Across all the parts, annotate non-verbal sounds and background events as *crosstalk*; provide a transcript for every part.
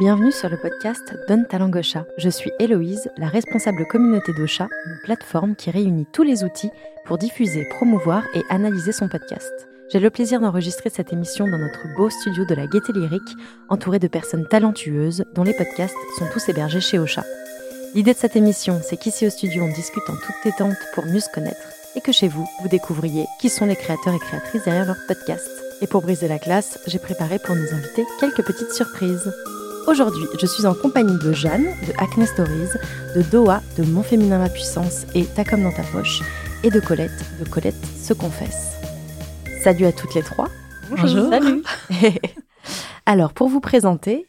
Bienvenue sur le podcast Donne Talent Gaucha. Je suis Héloïse, la responsable communauté d'Ocha, une plateforme qui réunit tous les outils pour diffuser, promouvoir et analyser son podcast. J'ai le plaisir d'enregistrer cette émission dans notre beau studio de la Gaieté Lyrique, entouré de personnes talentueuses dont les podcasts sont tous hébergés chez Ocha. L'idée de cette émission, c'est qu'ici au studio, on discute en toute détente pour mieux se connaître et que chez vous, vous découvriez qui sont les créateurs et créatrices derrière leur podcast. Et pour briser la classe, j'ai préparé pour nos invités quelques petites surprises. Aujourd'hui, je suis en compagnie de Jeanne, de Acne Stories, de Doha, de Mon Féminin Ma Puissance et Ta comme dans ta poche, et de Colette, de Colette se confesse. Salut à toutes les trois. Bonjour. Salut. *laughs* Alors, pour vous présenter,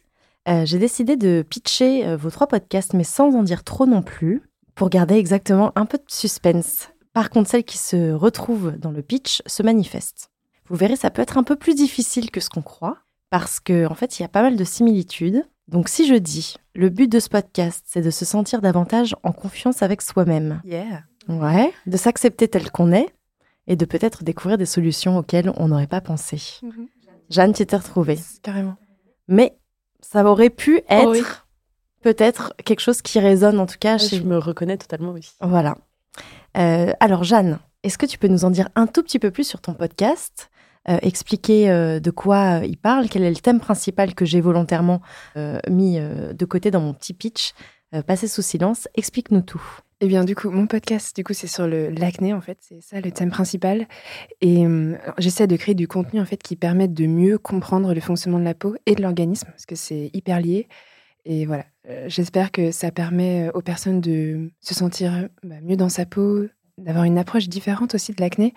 euh, j'ai décidé de pitcher euh, vos trois podcasts, mais sans en dire trop non plus, pour garder exactement un peu de suspense. Par contre, celles qui se retrouvent dans le pitch se manifestent. Vous verrez, ça peut être un peu plus difficile que ce qu'on croit, parce qu'en en fait, il y a pas mal de similitudes. Donc si je dis, le but de ce podcast, c'est de se sentir davantage en confiance avec soi-même. Yeah. Ouais, de s'accepter tel qu'on est et de peut-être découvrir des solutions auxquelles on n'aurait pas pensé. Mhm. Jeanne, tu t'es retrouvée. Carrément. Mais ça aurait pu être Oh oui. peut-être quelque chose qui résonne en tout cas Je chez... me reconnais totalement aussi. Voilà. Euh, alors Jeanne, est-ce que tu peux nous en dire un tout petit peu plus sur ton podcast expliquer euh, de quoi euh, il parle, quel est le thème principal que j'ai volontairement euh, mis euh, de côté dans mon petit pitch, euh, passé sous silence. Explique-nous tout. Eh bien, du coup, mon podcast, du coup, c'est sur l'acné, en fait. C'est ça le thème principal. Et euh, j'essaie de créer du contenu, en fait, qui permette de mieux comprendre le fonctionnement de la peau et de l'organisme, parce que c'est hyper lié. Et voilà, Euh, j'espère que ça permet aux personnes de se sentir bah, mieux dans sa peau, d'avoir une approche différente aussi de l'acné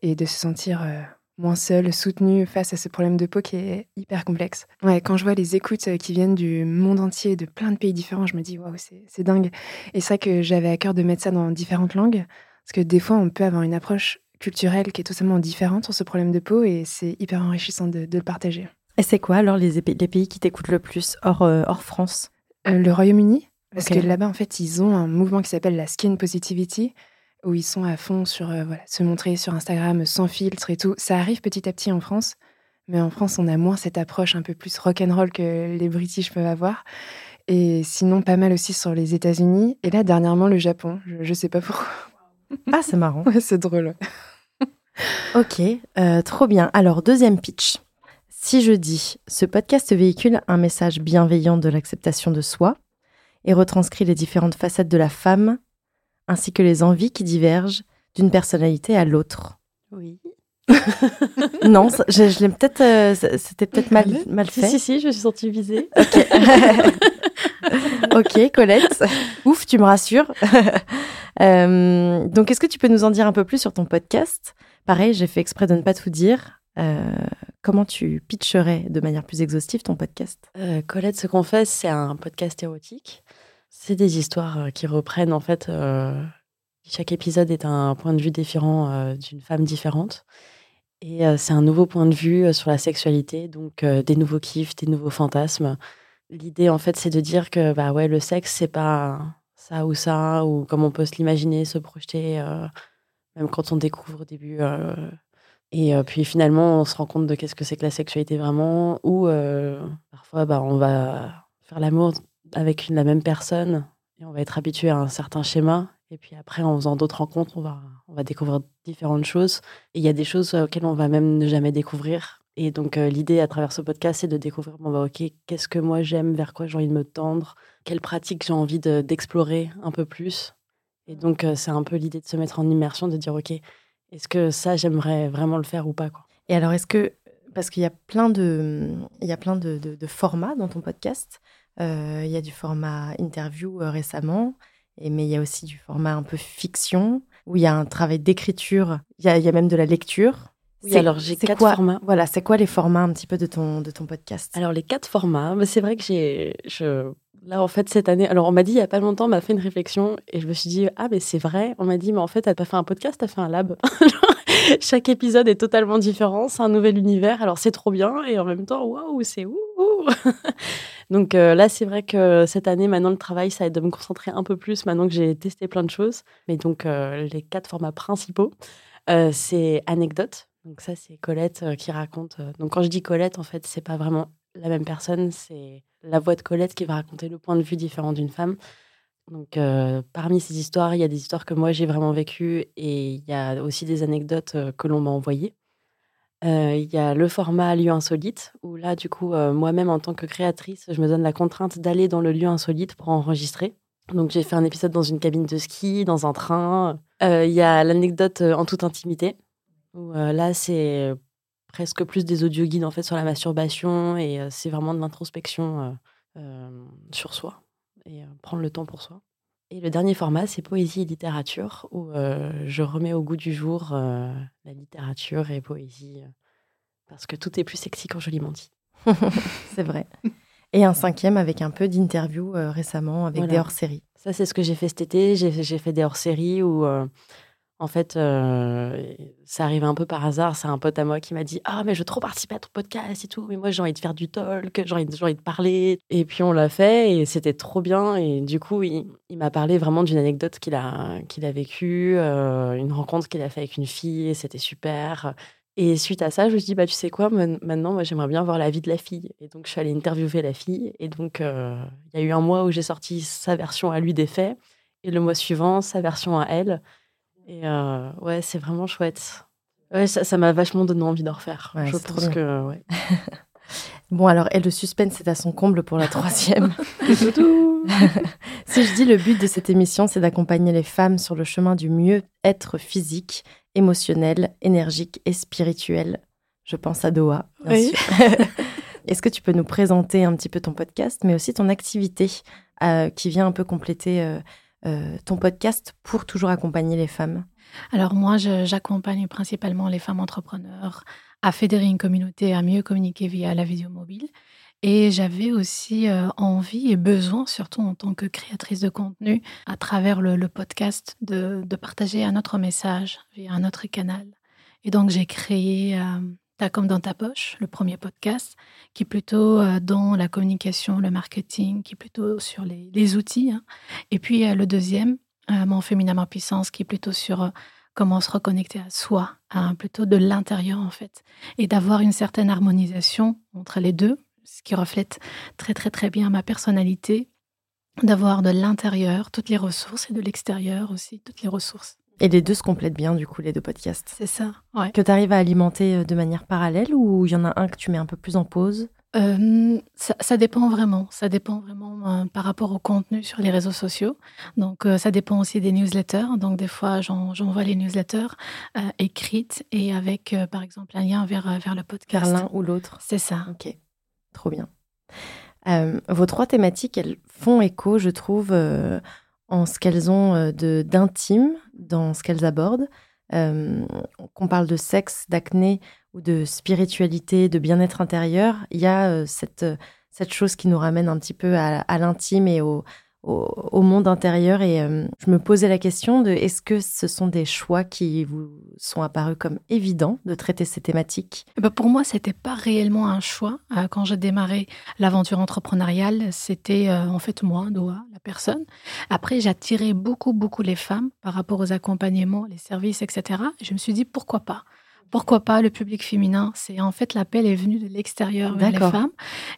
et de se sentir euh, moins seule, soutenue face à ce problème de peau qui est hyper complexe. Ouais, quand je vois les écoutes euh, qui viennent du monde entier, de plein de pays différents, je me dis, waouh, c'est dingue. Et c'est vrai que j'avais à cœur de mettre ça dans différentes langues, parce que des fois, on peut avoir une approche culturelle qui est totalement différente sur ce problème de peau, et c'est hyper enrichissant de, de le partager. Et c'est quoi alors les, pays qui t'écoutent le plus hors, euh, hors France? Euh, le Royaume-Uni, parce que là-bas, en fait, ils ont un mouvement qui s'appelle la skin positivity, où ils sont à fond sur euh, voilà, se montrer sur Instagram sans filtre et tout. Ça arrive petit à petit en France, mais en France, on a moins cette approche un peu plus rock'n'roll que les British peuvent avoir. Et sinon, pas mal aussi sur les États-Unis. Et là, dernièrement, le Japon. Je, je sais pas pourquoi. Ah, c'est marrant. *laughs* Ouais, c'est drôle. Ok, euh, trop bien. Alors, deuxième pitch. Si je dis, ce podcast véhicule un message bienveillant de l'acceptation de soi et retranscrit les différentes facettes de la femme, ainsi que les envies qui divergent d'une personnalité à l'autre. Oui. *laughs* Non, ça- je, je l'ai peut-être, euh, c'était peut-être mal, mal Si, fait. si, si, je me suis sentie visée. *laughs* *laughs* ok, Colette. Ouf, tu me rassures. Euh, donc, est-ce que tu peux nous en dire un peu plus sur ton podcast? Pareil, j'ai fait exprès de ne pas tout dire. Euh, comment tu pitcherais de manière plus exhaustive ton podcast? Euh, Colette se confesse, c'est un podcast érotique. C'est des histoires euh, qui reprennent, en fait, euh, chaque épisode est un point de vue différent euh, d'une femme différente. Et c'est un nouveau point de vue sur la sexualité, donc des nouveaux kiffs, des nouveaux fantasmes. L'idée, en fait, c'est de dire que bah ouais, le sexe, c'est pas ça ou ça, ou comme on peut se l'imaginer, se projeter, même quand on découvre au début. et puis finalement, on se rend compte de qu'est-ce que c'est que la sexualité vraiment, ou parfois, bah, on va faire l'amour avec la même personne et on va être habitué à un certain schéma. Et puis après, en faisant d'autres rencontres, on va, on va découvrir différentes choses. Et il y a des choses auxquelles on va même ne jamais découvrir. Et donc, euh, l'idée à travers ce podcast, c'est de découvrir, bon, bah, ok, qu'est-ce que moi j'aime, vers quoi j'ai envie de me tendre, quelles pratiques j'ai envie de- d'explorer un peu plus. Et donc, euh, c'est un peu l'idée de se mettre en immersion, de dire, ok, est-ce que ça, j'aimerais vraiment le faire ou pas quoi. Et alors, est-ce que, parce qu'il y a plein de, il y a plein de, formats dans ton podcast, il y a du format interview euh, récemment, et, mais il y a aussi du format un peu fiction, où il y a un travail d'écriture, il y y a même de la lecture. Oui, C'est- alors j'ai c'est quatre quoi- formats. Voilà, c'est quoi les formats un petit peu de ton, de ton podcast? Alors les quatre formats, c'est vrai que j'ai, je, là en fait cette année, alors on m'a dit il y a pas longtemps, on m'a fait une réflexion et je me suis dit ah mais c'est vrai, on m'a dit mais en fait t'as pas fait un podcast, t'as fait un lab. *laughs* Chaque épisode est totalement différent, c'est un nouvel univers, alors c'est trop bien et en même temps waouh c'est ouh. *laughs* Donc euh, là c'est vrai que cette année maintenant le travail ça être de me concentrer un peu plus maintenant que j'ai testé plein de choses. Mais donc euh, les quatre formats principaux, euh, c'est anecdote. Donc ça, c'est Colette qui raconte. Donc quand je dis Colette, en fait, c'est pas vraiment la même personne. C'est la voix de Colette qui va raconter le point de vue différent d'une femme. Donc, euh, parmi ces histoires, il y a des histoires que moi j'ai vraiment vécues et il y a aussi des anecdotes euh, que l'on m'a envoyées. Euh, il y a le format lieu insolite, où là, du coup, moi-même, en tant que créatrice, je me donne la contrainte d'aller dans le lieu insolite pour enregistrer. Donc, j'ai fait un épisode dans une cabine de ski, dans un train. Il y a l'anecdote en toute intimité, où là, c'est presque plus des audio guides en fait sur la masturbation et c'est vraiment de l'introspection sur soi et prendre le temps pour soi. Et le dernier format, c'est poésie et littérature, où je remets au goût du jour la littérature et poésie, parce que tout est plus sexy quand je dit. *laughs* c'est vrai. Et un cinquième avec un peu d'interview récemment avec des hors-séries. Ça, c'est ce que j'ai fait cet été. J'ai fait des hors-séries où en fait, euh, ça arrive un peu par hasard. C'est un pote à moi qui m'a dit Ah, mais je veux trop participer à ton podcast et tout. Mais moi, j'ai envie de faire du talk, j'ai envie, de parler. Et puis, on l'a fait et c'était trop bien. Et du coup, il, m'a parlé vraiment d'une anecdote qu'il a, vécue, euh, une rencontre qu'il a fait avec une fille et c'était super. Et suite à ça, je me suis dit, bah, tu sais quoi, maintenant, moi, j'aimerais bien voir la vie de la fille. Et donc, je suis allée interviewer la fille. Et donc, euh, il y a eu un mois où j'ai sorti sa version à lui des faits. Et le mois suivant, sa version à elle. Et euh, ouais, c'est vraiment chouette. Ouais, ça m'a vachement donné envie d'en refaire. je pense que. Ouais. *laughs* bon, alors, et le suspense est à son comble pour la troisième. *laughs* *laughs* si je dis le but de cette émission, c'est d'accompagner les femmes sur le chemin du mieux-être physique, émotionnel, énergique et spirituel. Je pense à Doha, bien sûr. Est-ce que tu peux nous présenter un petit peu ton podcast, mais aussi ton activité euh, qui vient un peu compléter euh, euh, ton podcast pour toujours accompagner les femmes Alors moi, j'accompagne principalement les femmes entrepreneurs à fédérer une communauté, à mieux communiquer via la vidéo mobile. Et j'avais aussi euh, envie et besoin, surtout en tant que créatrice de contenu, à travers le, podcast, de, partager un autre message via un autre canal. Et donc j'ai créé euh, comme dans ta poche, le premier podcast, qui est plutôt euh, dans la communication, le marketing, qui est plutôt sur les, outils. Hein. Et puis le deuxième, euh, Mon féminin en puissance, qui est plutôt sur euh, comment se reconnecter à soi, plutôt de l'intérieur en fait, et d'avoir une certaine harmonisation entre les deux, ce qui reflète très très très bien ma personnalité, d'avoir de l'intérieur toutes les ressources et de l'extérieur aussi toutes les ressources. Et les deux se complètent bien, du coup, les deux podcasts. C'est ça, ouais. Que tu arrives à alimenter euh, de manière parallèle ou il y en a un que tu mets un peu plus en pause? Euh, ça, dépend vraiment. Ça dépend vraiment euh, par rapport au contenu sur les réseaux sociaux. Donc, ça dépend aussi des newsletters. Donc, des fois, j'envoie les newsletters écrites et avec, par exemple, un lien vers, vers le podcast. Vers l'un ou l'autre? C'est ça. Ok, trop bien. vos trois thématiques, elles font écho, je trouve, en ce qu'elles ont euh, de d'intime dans ce qu'elles abordent. Euh, qu'on parle de sexe, d'acné ou de spiritualité, de bien-être intérieur, il y a euh, cette, cette chose qui nous ramène un petit peu à, à l'intime et au, au, monde intérieur. Et euh, je me posais la question de est-ce que ce sont des choix qui vous sont apparus comme évidents de traiter ces thématiques? Eh ben, Pour moi, c'était pas réellement un choix. Euh, quand j'ai démarré l'aventure entrepreneuriale, c'était euh, en fait moi, Doha, la personne. Après, j'attirais beaucoup, beaucoup les femmes par rapport aux accompagnements, les services, etc. je me suis dit pourquoi pas? Pourquoi pas le public féminin? C'est en fait l'appel est venu de l'extérieur vers les femmes.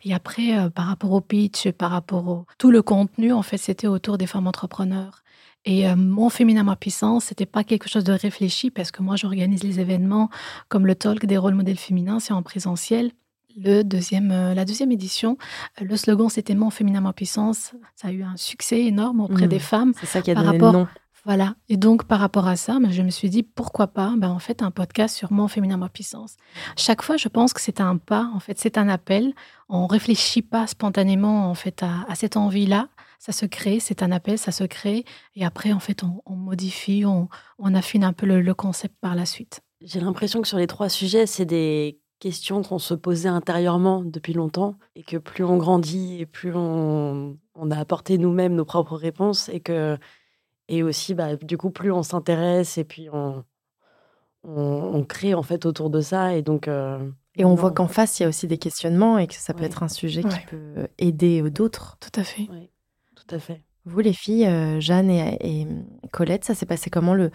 Et après, euh, par rapport au pitch, par rapport au tout le contenu, en fait, c'était autour des femmes entrepreneurs. Et euh, mon féminin ma puissance, c'était pas quelque chose de réfléchi parce que moi, j'organise les événements comme le talk des rôles modèles féminins, c'est en présentiel. Le deuxième, euh, la deuxième édition, le slogan c'était Mon féminin ma puissance. Ça a eu un succès énorme auprès mmh. des femmes. C'est ça qui a donné rapport, le nom. Voilà. Et donc, par rapport à ça, ben, je me suis dit, pourquoi pas ben, en fait, un podcast sur mon féminin, ma puissance. Chaque fois, je pense que c'est un pas, en fait, c'est un appel. On réfléchit pas spontanément, en fait, à, cette envie-là. Ça se crée, c'est un appel, ça se crée. Et après, en fait, on, modifie, on, affine un peu le, concept par la suite. J'ai l'impression que sur les trois sujets, c'est des questions qu'on se posait intérieurement depuis longtemps et que plus on grandit et plus on a apporté nous-mêmes nos propres réponses et que et aussi, bah, du coup, plus on s'intéresse et puis on, on, crée en fait autour de ça. Et donc. Euh, et on voit qu'en face, il y a aussi des questionnements et que ça peut être un sujet qui peut aider d'autres. Tout à fait. Tout à fait. Vous, les filles, euh, Jeanne et, Colette, ça s'est passé comment le,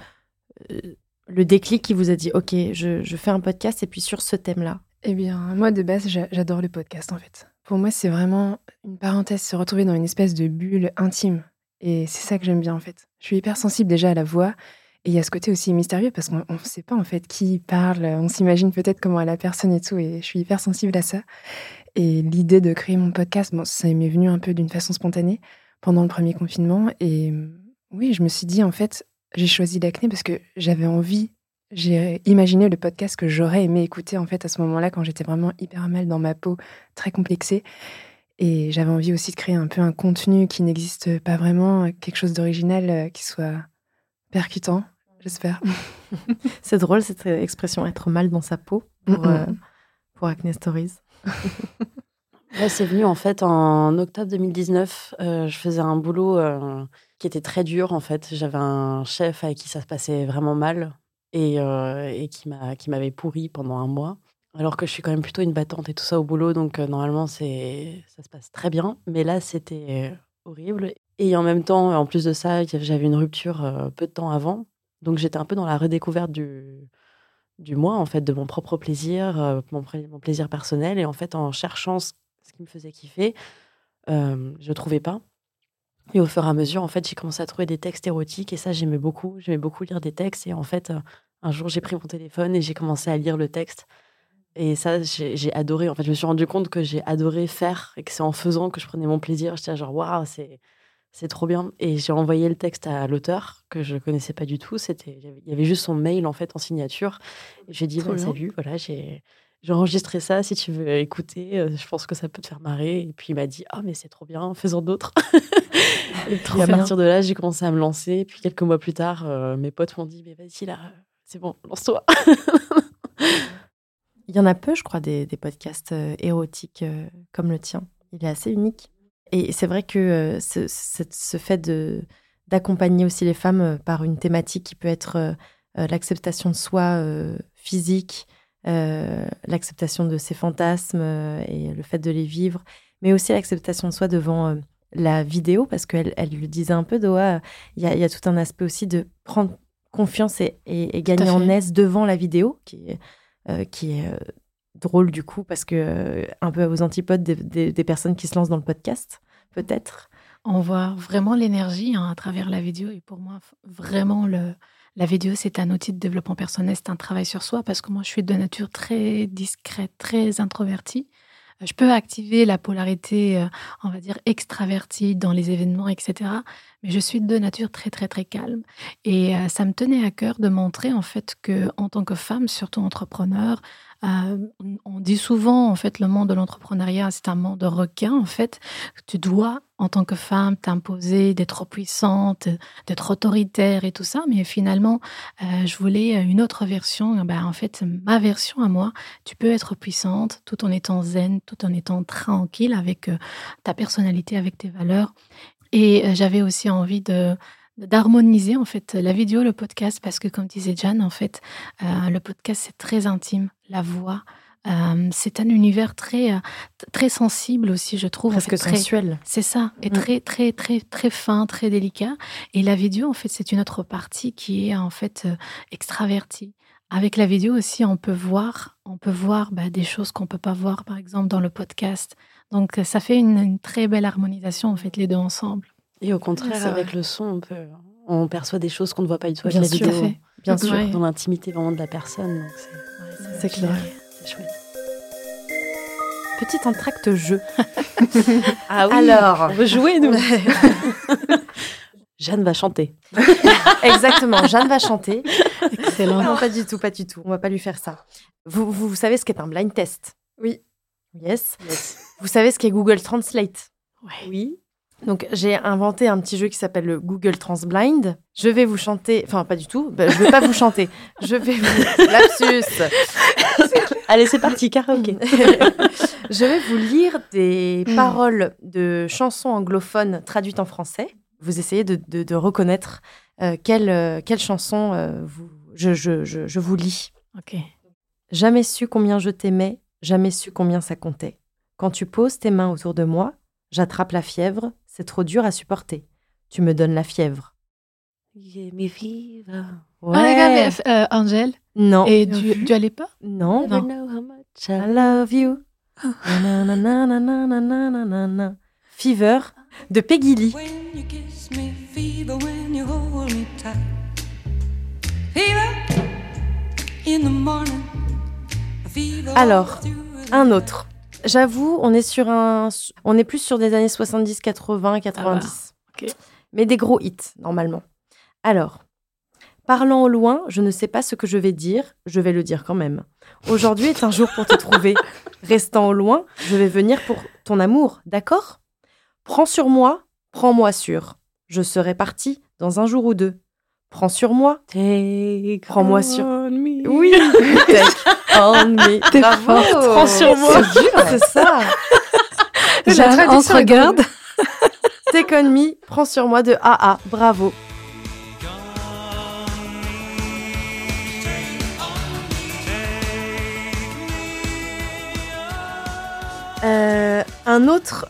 euh, le déclic qui vous a dit Ok, je, je, fais un podcast et puis sur ce thème-là? Eh bien, moi, de base, j'adore le podcast, en fait. Pour moi, c'est vraiment une parenthèse, se retrouver dans une espèce de bulle intime. Et c'est ça que j'aime bien, en fait. Je suis hyper sensible déjà à la voix. Et il y a ce côté aussi mystérieux parce qu'on ne sait pas, en fait, qui parle. On s'imagine peut-être comment est la personne et tout. Et je suis hyper sensible à ça. Et l'idée de créer mon podcast, bon, ça m'est venu un peu d'une façon spontanée pendant le premier confinement. Et oui, je me suis dit, en fait, j'ai choisi l'acné parce que j'avais envie, j'ai imaginé le podcast que j'aurais aimé écouter, en fait, à ce moment-là, quand j'étais vraiment hyper mal dans ma peau, très complexée. Et j'avais envie aussi de créer un peu un contenu qui n'existe pas vraiment, quelque chose d'original euh, qui soit percutant, j'espère. *laughs* C'est drôle cette expression, être mal dans sa peau pour, euh, pour Acne Stories. *laughs* c'est venu en fait en octobre 2019. Euh, je faisais un boulot euh, qui était très dur en fait. J'avais un chef avec qui ça se passait vraiment mal et, euh, et qui m'avait pourri pendant un mois. Alors que je suis quand même plutôt une battante et tout ça au boulot, donc normalement c'est ça se passe très bien. Mais là c'était horrible. Et en même temps, en plus de ça, j'avais une rupture peu de temps avant, donc j'étais un peu dans la redécouverte du du moi, en fait, de mon propre plaisir, euh, mon, plaisir personnel. Et en fait, en cherchant ce, qui me faisait kiffer, euh, je trouvais pas. Et au fur et à mesure, en fait, j'ai commencé à trouver des textes érotiques. Et ça, j'aimais beaucoup. J'aimais beaucoup lire des textes. Et en fait, euh, un jour, j'ai pris mon téléphone et j'ai commencé à lire le texte. Et ça, j'ai adoré. En fait, je me suis rendu compte que j'ai adoré faire et que c'est en faisant que je prenais mon plaisir. J'étais genre, waouh, c'est c'est trop bien. Et j'ai envoyé le texte à l'auteur que je connaissais pas du tout. C'était, il y avait juste son mail en fait en signature. J'ai dit bah, salut, voilà, j'ai enregistré ça. Si tu veux écouter, euh, je pense que ça peut te faire marrer. Et puis il m'a dit ah mais c'est trop bien, faisons d'autres. *laughs* et puis à partir de là, j'ai commencé à me lancer. Et puis quelques mois plus tard, euh, mes potes m'ont dit mais vas-y là, c'est bon, lance-toi. *laughs* il y en a peu, je crois, des, des podcasts euh, érotiques comme le tien. Il est assez unique. Et c'est vrai que euh, ce, ce, fait de d'accompagner aussi les femmes euh, par une thématique qui peut être euh, l'acceptation de soi physique, l'acceptation de ses fantasmes et le fait de les vivre, mais aussi l'acceptation de soi devant la vidéo, parce qu'elle elle le disait un peu, Doha, il y, y, a tout un aspect aussi de prendre confiance et, et, gagner en aise devant la vidéo, qui, qui est drôle du coup, parce que euh, un peu aux antipodes des, personnes qui se lancent dans le podcast, peut-être. On voit vraiment l'énergie hein, à travers la vidéo. Et pour moi, vraiment, le, la vidéo, c'est un outil de développement personnel, c'est un travail sur soi, parce que moi, je suis de nature très discrète, très introvertie. Je peux activer la polarité, euh, on va dire, extravertie dans les événements, etc. Mais je suis de nature très, très, très calme. Et euh, ça me tenait à cœur de montrer, en fait, que en tant que femme, surtout entrepreneur, euh, on dit souvent, en fait, le monde de l'entrepreneuriat, c'est un monde de requins, en fait. Tu dois, en tant que femme, t'imposer d'être puissante, d'être autoritaire et tout ça. Mais finalement, euh, je voulais une autre version. Ben, en fait, ma version à moi, tu peux être puissante tout en étant zen, tout en étant tranquille avec ta personnalité, avec tes valeurs. Et j'avais aussi envie de d'harmoniser en fait la vidéo, le podcast, parce que comme disait Jeanne, en fait, euh, le podcast c'est très intime, la voix. Euh, c'est un univers très euh, très sensible aussi, je trouve. Presque très, sensuel. C'est ça, et mm. très très très très fin, très délicat. Et la vidéo, en fait, c'est une autre partie qui est en fait extravertie. Avec la vidéo aussi, on peut voir, on peut voir bah, des choses qu'on peut pas voir, par exemple, dans le podcast. Donc, ça fait une, une très belle harmonisation, en fait, les deux ensemble. Et au contraire, avec le son, on, peut, on perçoit des choses qu'on ne voit pas du tout avec la vidéo. Fait. Bien sûr. Dans l'intimité vraiment de la personne. C'est clair. C'est chouette. Petit entracte jeu. *laughs* ah oui. Alors, on veut jouer, nous. *laughs* *laughs* Jeanne va chanter. *laughs* Exactement, Jeanne va chanter. Excellent. Non, pas du tout, pas du tout. On va pas lui faire ça. Vous, vous, savez ce qu'est un blind test? Oui. Yes. Vous savez ce qu'est Google Translate? Oui. Donc j'ai inventé un petit jeu qui s'appelle le Google Transblind. Je vais vous chanter, enfin pas du tout, bah, je vais pas vous chanter. Je vais vous *laughs* lapsus. *laughs* Allez, c'est parti, karaoké. je vais vous lire des hmm. paroles de chansons anglophones traduites en français. Vous essayez de, de, reconnaître euh, quelle, euh, quelle, chanson euh, vous, je, je, je, je vous lis. Ok. Jamais su combien je t'aimais, jamais su combien ça comptait. Quand tu poses tes mains autour de moi, j'attrape la fièvre, c'est trop dur à supporter. Tu me donnes la fièvre. mes Ouais. Ah, euh, Angèle Non. Et du, du pas? Non. non. I love you. Fever de Peggy Lee. Alors, Un autre. J'avoue, on est sur un, on est plus sur des années 70, 80, 90. ok. Mais des gros hits normalement. Alors, parlant au loin, je ne sais pas ce que je vais dire, je vais le dire quand même. Aujourd'hui est un jour pour te trouver. *laughs* Restant au loin, je vais venir pour ton amour, d'accord? Prends sur moi, prends-moi sur. Je serai parti dans un jour ou deux. Prends sur moi, Take Prends-moi sur- me. oui. *laughs* Take on me. *laughs* T'es Bravo. forte. Prends sur moi. C'est ça. *laughs* La on se regarde. Take on me, prends sur moi de AA. Bravo. Euh, un autre,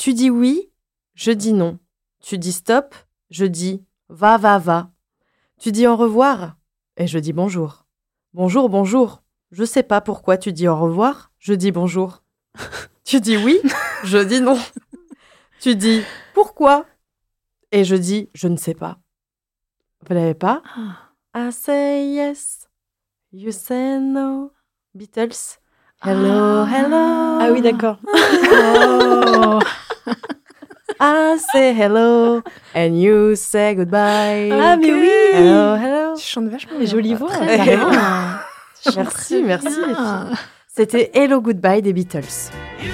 tu dis oui, je dis non. Tu dis stop, je dis va, va, va. Tu dis au revoir, et je dis bonjour. Bonjour, bonjour. Je sais pas pourquoi tu dis au revoir, je dis bonjour. *laughs* tu dis oui, je dis non. *laughs* Tu dis pourquoi, et je dis je ne sais pas. Vous l'avez pas? Ah. I say yes, you say no. Beatles. Hello, Ah. hello. Ah oui, d'accord. *laughs* Oh. I say hello and you say goodbye. Ah, mais oui. Hello, hello. Tu chantes vachement bien. jolie voix. Bien. Merci, merci. les filles. Bien. C'était Hello Goodbye des Beatles. You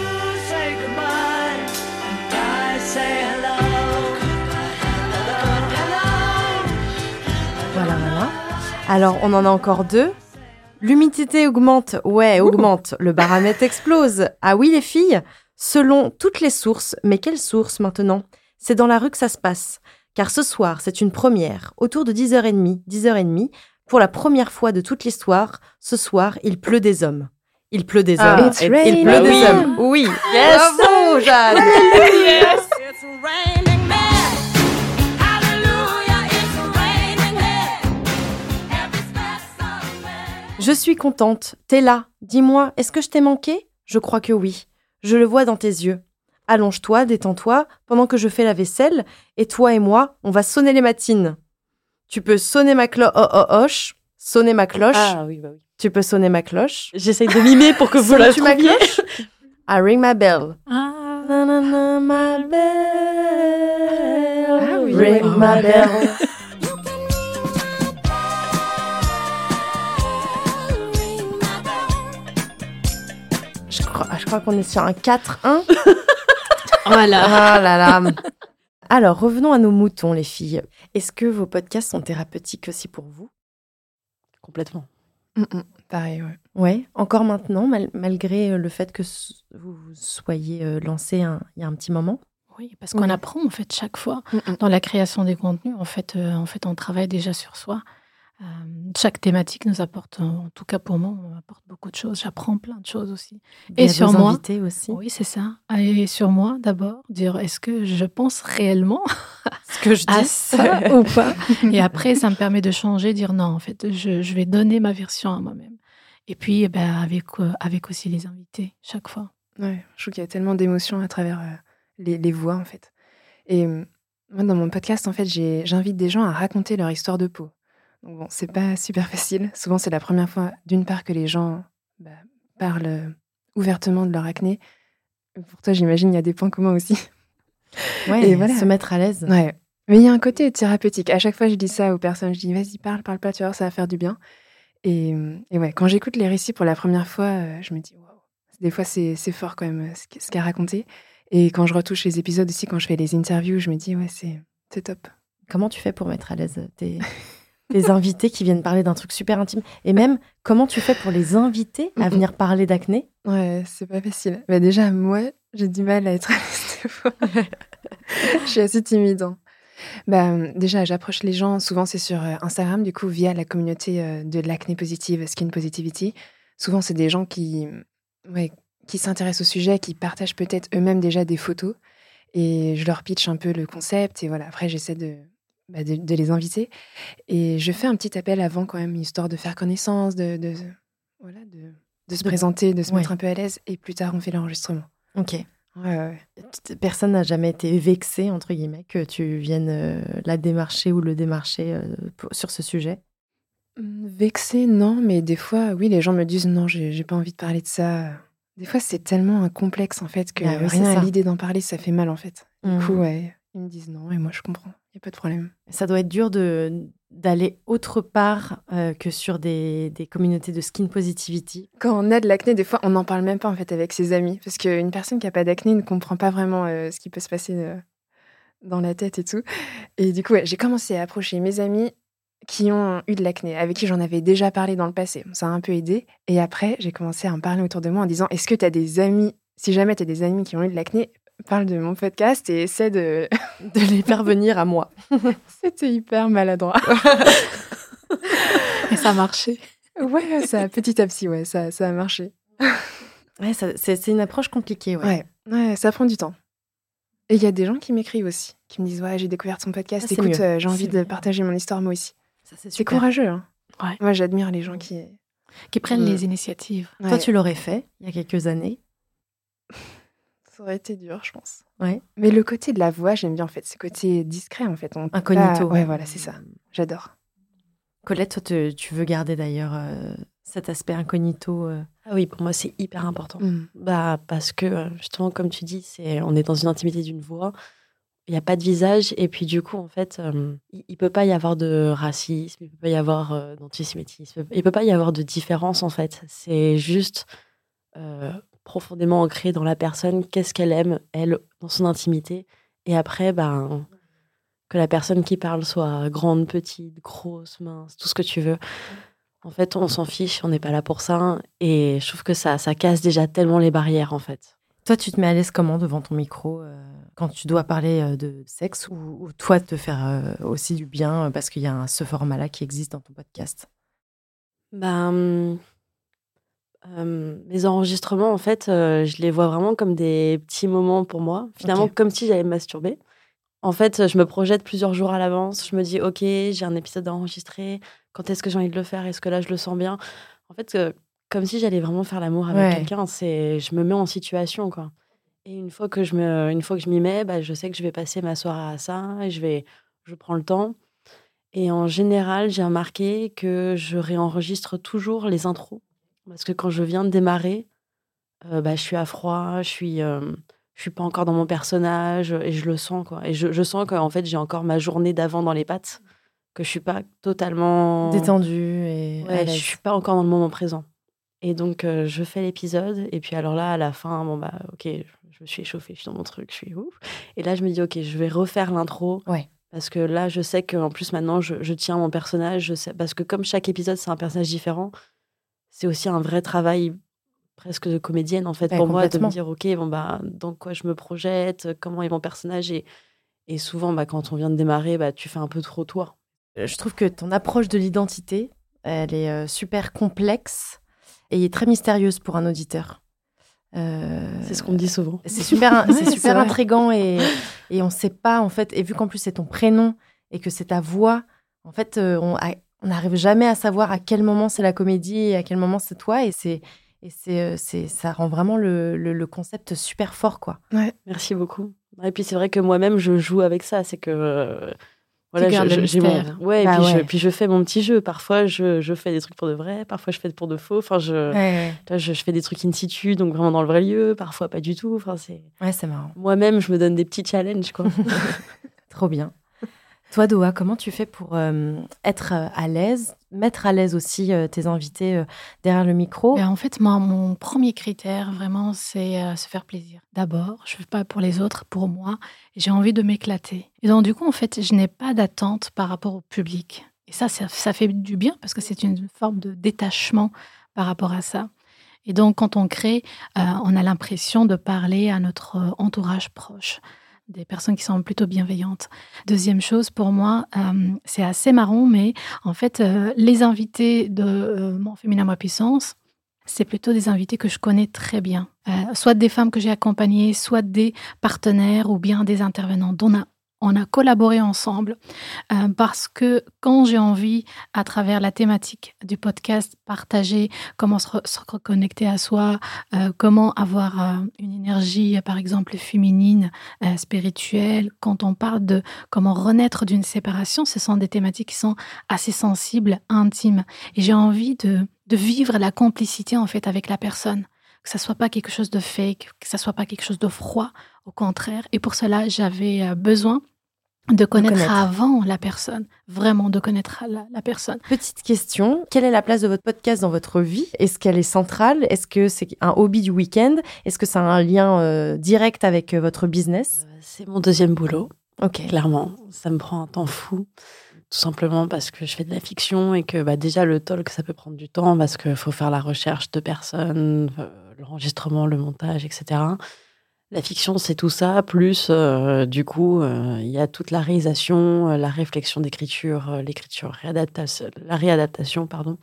say goodbye, and I say hello. Hello, hello. Voilà, voilà. Alors, on en a encore deux. L'humidité augmente, ouais, augmente. Le baromètre explose. Ah oui, les filles Selon toutes les sources, mais quelles sources maintenant? C'est dans la rue que ça se passe. Car ce soir, c'est une première. Autour de 10h30, 10h30, pour la première fois de toute l'histoire, ce soir, il pleut des hommes. Il pleut des Ah, hommes. it's il pleut des hommes. Oui. Yes, Bravo, Jeanne. It's raining men. Hallelujah, it's raining men. Every sweat's on men. Je suis contente. T'es là. Dis-moi, est-ce que je t'ai manqué? Je crois que oui. Je le vois dans tes yeux. Allonge-toi, détends-toi, pendant que je fais la vaisselle, et toi et moi, on va sonner les matines. Tu peux sonner ma cloche, oh, oh, hoche, sonner ma cloche. Ah oui, bah oui. Tu peux sonner ma cloche. J'essaye de mimer pour que vous la Sonnes-tu ma trouviez. cloche? I ring my bell. Ah. Na, na, na, my bell. Ah oui. Ring my bell. Crois, je crois qu'on est sur un 4-1. *laughs* Voilà. Ah là là. Alors, revenons à nos moutons, les filles. Est-ce que vos podcasts sont thérapeutiques aussi pour vous? Complètement. Mm, mm. Pareil, ouais. Ouais, encore maintenant, mal- malgré euh, le fait que vous soyez euh, lancé il y a un petit moment? Oui, parce qu'on Oui. apprend en fait chaque fois Mm, mm. dans la création des contenus. En fait, euh, en fait, on travaille déjà sur soi. Euh, chaque thématique nous apporte, en tout cas pour moi, on apporte beaucoup de choses. J'apprends plein de choses aussi. Et sur moi aussi. Oui, c'est ça. Et sur moi, d'abord, dire est-ce que je pense réellement *laughs* Ce que je à dis. ça *laughs* ou pas? Et après, ça me permet de changer, dire non, en fait, je, je vais donner ma version à moi-même. Et puis, eh ben, avec, euh, avec aussi les invités, chaque fois. Ouais, je trouve qu'il y a tellement d'émotions à travers euh, les, les voix, en fait. Et moi, dans mon podcast, en fait, j'invite des gens à raconter leur histoire de peau. Donc bon, c'est pas super facile. Souvent, c'est la première fois, d'une part, que les gens bah, parlent euh, ouvertement de leur acné. Pour toi, j'imagine, il y a des points communs aussi. *laughs* Ouais, Et voilà. se mettre à l'aise. Ouais. Mais il y a un côté thérapeutique. À chaque fois, je dis ça aux personnes. Je dis, vas-y, parle, parle pas, tu vois, ça va faire du bien. Et, euh, et ouais, quand j'écoute les récits pour la première fois, euh, je me dis, waouh. Des fois, c'est fort quand même, euh, ce qu'- ce qu'elle a raconté. Et quand je retouche les épisodes aussi, quand je fais les interviews, je me dis, ouais, c'est c'est top. Comment tu fais pour mettre à l'aise tes, *laughs* tes invités qui viennent parler d'un truc super intime Et même, comment tu fais pour les inviter à venir parler d'acné? Ouais, c'est pas facile. Bah déjà, moi, j'ai du mal à être à *laughs* je suis assez timide. hein. Bah, déjà, j'approche les gens, souvent c'est sur euh, Instagram, du coup, via la communauté euh, de l'acné positive, Skin Positivity. Souvent, c'est des gens qui, ouais, qui s'intéressent au sujet, qui partagent peut-être eux-mêmes déjà des photos. Et je leur pitch un peu le concept. Et voilà, après, j'essaie de, bah, de, de les inviter. Et je fais un petit appel avant, quand même, histoire de faire connaissance, de, de, voilà, de, de se présenter, de se Ouais. mettre un peu à l'aise. Et plus tard, on fait l'enregistrement. Ok. Ouais, ouais, ouais. Personne n'a jamais été vexé, entre guillemets, que tu viennes euh, la démarcher ou le démarcher euh, pour- sur ce sujet? Hum, Vexé, non, mais des fois, oui, les gens me disent non, j'ai pas envie de parler de ça. Des fois, c'est tellement un complexe en fait que Ah oui, c'est rien à l'idée d'en parler, ça fait mal en fait. Du coup, ouais, ils me disent non, et moi je comprends, il a pas de problème. Ça doit être dur de d'aller autre part euh, que sur des, des communautés de skin positivity. Quand on a de l'acné, des fois, on n'en parle même pas en fait avec ses amis, parce qu'une personne qui a pas d'acné ne comprend pas vraiment euh, ce qui peut se passer euh, dans la tête et tout. Et du coup, ouais, j'ai commencé à approcher mes amis qui ont eu de l'acné, avec qui j'en avais déjà parlé dans le passé. Ça a un peu aidé. Et après, j'ai commencé à en parler autour de moi en disant Est-ce que tu as des amis Si jamais tu as des amis qui ont eu de l'acné, parle de mon podcast et essaie de. *laughs* De les faire venir à moi. *laughs* C'était hyper maladroit. *laughs* Et ça a marché. ouais, ça, petit à petit, ouais, ça, ça a marché. Ouais, c'est c'est une approche compliquée. Ouais. Ouais, ouais, ça prend du temps. Et il y a des gens qui m'écrivent aussi, qui me disent Ouais, j'ai découvert ton podcast, Ah, écoute, euh, j'ai envie de mieux. partager mon histoire moi aussi. C'est courageux. Hein. Ouais. Moi, j'admire les gens qui. Qui prennent Mm. les initiatives. Toi, tu l'aurais fait il y a quelques années. Ça aurait été dur, je pense. Ouais. Mais le côté de la voix, j'aime bien en fait. Ce côté discret en fait. On Incognito. pas- Ouais, voilà, c'est ça. J'adore. Colette, toi, te- tu veux garder d'ailleurs euh, cet aspect incognito. euh, Ah oui, pour moi, c'est hyper important. Mm. Bah, parce que, euh, justement, comme tu dis, c'est, on est dans une intimité d'une voix. Il n'y a pas de visage. Et puis, du coup, en fait, euh, il ne peut pas y avoir de racisme, il ne peut pas y avoir euh, d'antisémitisme, il ne peut pas y avoir de différence, en fait. C'est juste euh, profondément ancré dans la personne, qu'est-ce qu'elle aime, elle, dans son intimité. Et après, ben, que la personne qui parle soit grande, petite, grosse, mince, tout ce que tu veux. En fait, on s'en fiche, on n'est pas là pour ça. Et je trouve que ça, ça casse déjà tellement les barrières, en fait. Toi, tu te mets à l'aise comment devant ton micro euh, quand tu dois parler euh, de sexe ou, ou toi te faire euh, aussi du bien parce qu'il y a un, ce format-là qui existe dans ton podcast? Ben, euh, mes enregistrements, en fait, euh, je les vois vraiment comme des petits moments pour moi. Finalement, comme si j'allais me masturber. En fait, je me projette plusieurs jours à l'avance. Je me dis, OK, j'ai un épisode à enregistrer. Quand est-ce que j'ai envie de le faire? Est-ce que là, je le sens bien? En fait, euh, comme si j'allais vraiment faire l'amour avec Ouais. quelqu'un. C'est, je me mets en situation, quoi. Et une fois que je me, une fois que je m'y mets, bah, je sais que je vais passer ma soirée à ça. Et je vais, je prends le temps. Et en général, j'ai remarqué que je réenregistre toujours les intros. Parce que quand je viens de démarrer, euh, bah, je suis à froid, je suis, euh, je suis pas encore dans mon personnage et je le sens. Quoi. Et je, je sens qu'en fait, j'ai encore ma journée d'avant dans les pattes, que je suis pas totalement. Détendu et Ouais, je suis pas encore dans le moment présent. Et donc, euh, je fais l'épisode. Et puis, alors là, à la fin, bon, bah, ok, je, je me suis échauffée, je suis dans mon truc, je suis ouf. Et là, je me dis, ok, je vais refaire l'intro. Ouais. Parce que là, je sais qu'en plus, maintenant, je, je tiens mon personnage. Je sais, parce que comme chaque épisode, c'est un personnage différent, c'est aussi un vrai travail presque de comédienne, en fait, pour moi, de me dire, ok, bon, bah, dans quoi je me projette, comment est mon personnage. Et, et souvent, bah, quand on vient de démarrer, bah, tu fais un peu trop toi. Euh, Je trouve que ton approche de l'identité, elle est euh, super complexe et très mystérieuse pour un auditeur. Euh, C'est ce qu'on me dit souvent. C'est super, *laughs* c'est super intrigant et, et on ne sait pas, en fait, et vu qu'en plus c'est ton prénom et que c'est ta voix, en fait, euh, on a- on n'arrive jamais à savoir à quel moment c'est la comédie et à quel moment c'est toi. Et, c'est, et c'est, euh, c'est, ça rend vraiment le, le- le concept super fort, quoi. Merci beaucoup. Et puis c'est vrai que moi-même je joue avec ça, c'est que euh, voilà, je- je- j'ai mon- ouais, et Bah puis, ouais. Je, puis je fais mon petit jeu. Parfois je, je fais des trucs pour de vrai, parfois je fais pour de faux. Enfin je, Ouais, là, je, je fais des trucs in situ, donc vraiment dans le vrai lieu. Parfois pas du tout. Enfin c'est ouais, c'est marrant. moi-même je me donne des petits challenges quoi. *laughs* Trop bien. Toi, Doha, comment tu fais pour euh, être euh, à l'aise, mettre à l'aise aussi euh, tes invités derrière le micro? Ben, en fait, moi, mon premier critère, vraiment, c'est se faire plaisir. D'abord, je ne fais pas pour les autres, pour moi. J'ai envie de m'éclater. Et donc, du coup, en fait, je n'ai pas d'attente par rapport au public. Et ça, ça, fait du bien parce que c'est une forme de détachement par rapport à ça. Et donc, quand on crée, on a l'impression de parler à notre entourage proche, des personnes qui sont plutôt bienveillantes. Deuxième chose, pour moi, euh, c'est assez marrant, mais en fait, euh, les invités de euh, Mon Féminin, Ma Puissance, c'est plutôt des invités que je connais très bien. Soit des femmes que j'ai accompagnées, soit des partenaires ou bien des intervenants dont on a on a collaboré ensemble euh, parce que quand j'ai envie, à travers la thématique du podcast, partager comment se, re- se reconnecter à soi, euh, comment avoir euh, une énergie, par exemple, féminine, spirituelle, quand on parle de comment renaître d'une séparation, ce sont des thématiques qui sont assez sensibles, intimes. Et j'ai envie de, de vivre la complicité, en fait, avec la personne. Que ça soit pas quelque chose de fake, que ça soit pas quelque chose de froid, au contraire. Et pour cela, j'avais euh, besoin de connaître, connaître. avant la personne, vraiment de connaître la, la personne. Petite question, quelle est la place de votre podcast dans votre vie? Est-ce qu'elle est centrale? Est-ce que c'est un hobby du week-end? Est-ce que ça a un lien euh, direct avec euh, votre business? C'est mon deuxième boulot, Ok. clairement. Ça me prend un temps fou. Tout simplement parce que je fais de la fiction et que bah, déjà le talk, ça peut prendre du temps parce qu'il faut faire la recherche de personnes, euh, l'enregistrement, le montage, etc. La fiction, c'est tout ça, plus euh, du coup, euh, il y a toute la réalisation, euh, la réflexion d'écriture, l'écriture, réadaptation, la réadaptation, pardon.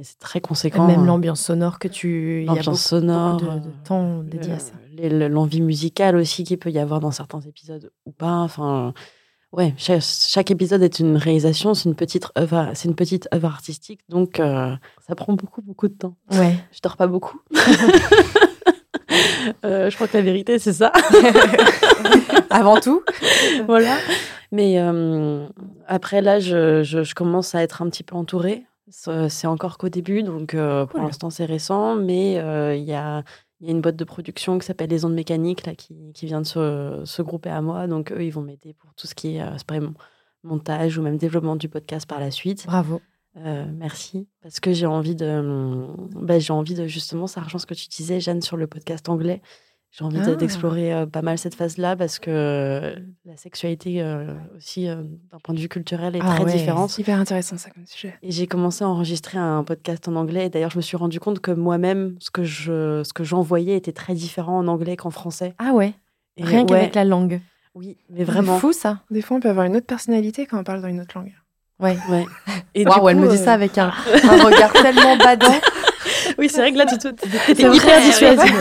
C'est très conséquent. Même l'ambiance sonore que tu... il y a l'ambiance beaucoup- sonore, beaucoup de, de temps dédié à ça. l'envie musicale aussi qu'il peut y avoir dans certains épisodes ou pas. Enfin, ouais, chaque, chaque épisode est une réalisation, c'est une petite œuvre, c'est une petite œuvre artistique, donc euh, ça prend beaucoup beaucoup de temps. Ouais. Je dors pas beaucoup. *laughs* *laughs* Euh, je crois que la vérité c'est ça. *laughs* Avant tout voilà. Mais euh, après là, je, je- je commence à être un petit peu entourée. C'est encore qu'au début, donc euh, pour Cool. l'instant c'est récent, mais euh, il y, a, il y a une boîte de production qui s'appelle Les Ondes Mécaniques là, qui, qui vient de se, se grouper à moi. Donc eux, ils vont m'aider pour tout ce qui est euh, montage ou même développement du podcast par la suite. Bravo. Euh, merci. Parce que j'ai envie de. bah, j'ai envie de justement, ça rejoint ce que tu disais, Jeanne, sur le podcast anglais. J'ai envie Ah. d'explorer euh, pas mal cette phase-là parce que la sexualité euh, aussi, euh, d'un point de vue culturel, est Ah très ouais. différente. C'est hyper intéressant ça comme sujet. Et j'ai commencé à enregistrer un podcast en anglais. Et D'ailleurs, je me suis rendu compte que moi-même, ce que je, ce que j'envoyais était très différent en anglais qu'en français. Ah ouais? Et Rien ouais, qu'avec la langue. Oui, mais vraiment. C'est fou ça Des fois, on peut avoir une autre personnalité quand on parle dans une autre langue. Ouais. Ouais. *laughs* Et Waouh, du elle coup, me dit euh, ça avec un, *laughs* un regard tellement badant. Oui, c'est vrai que là, tu t'étais C'est hyper dissuasive.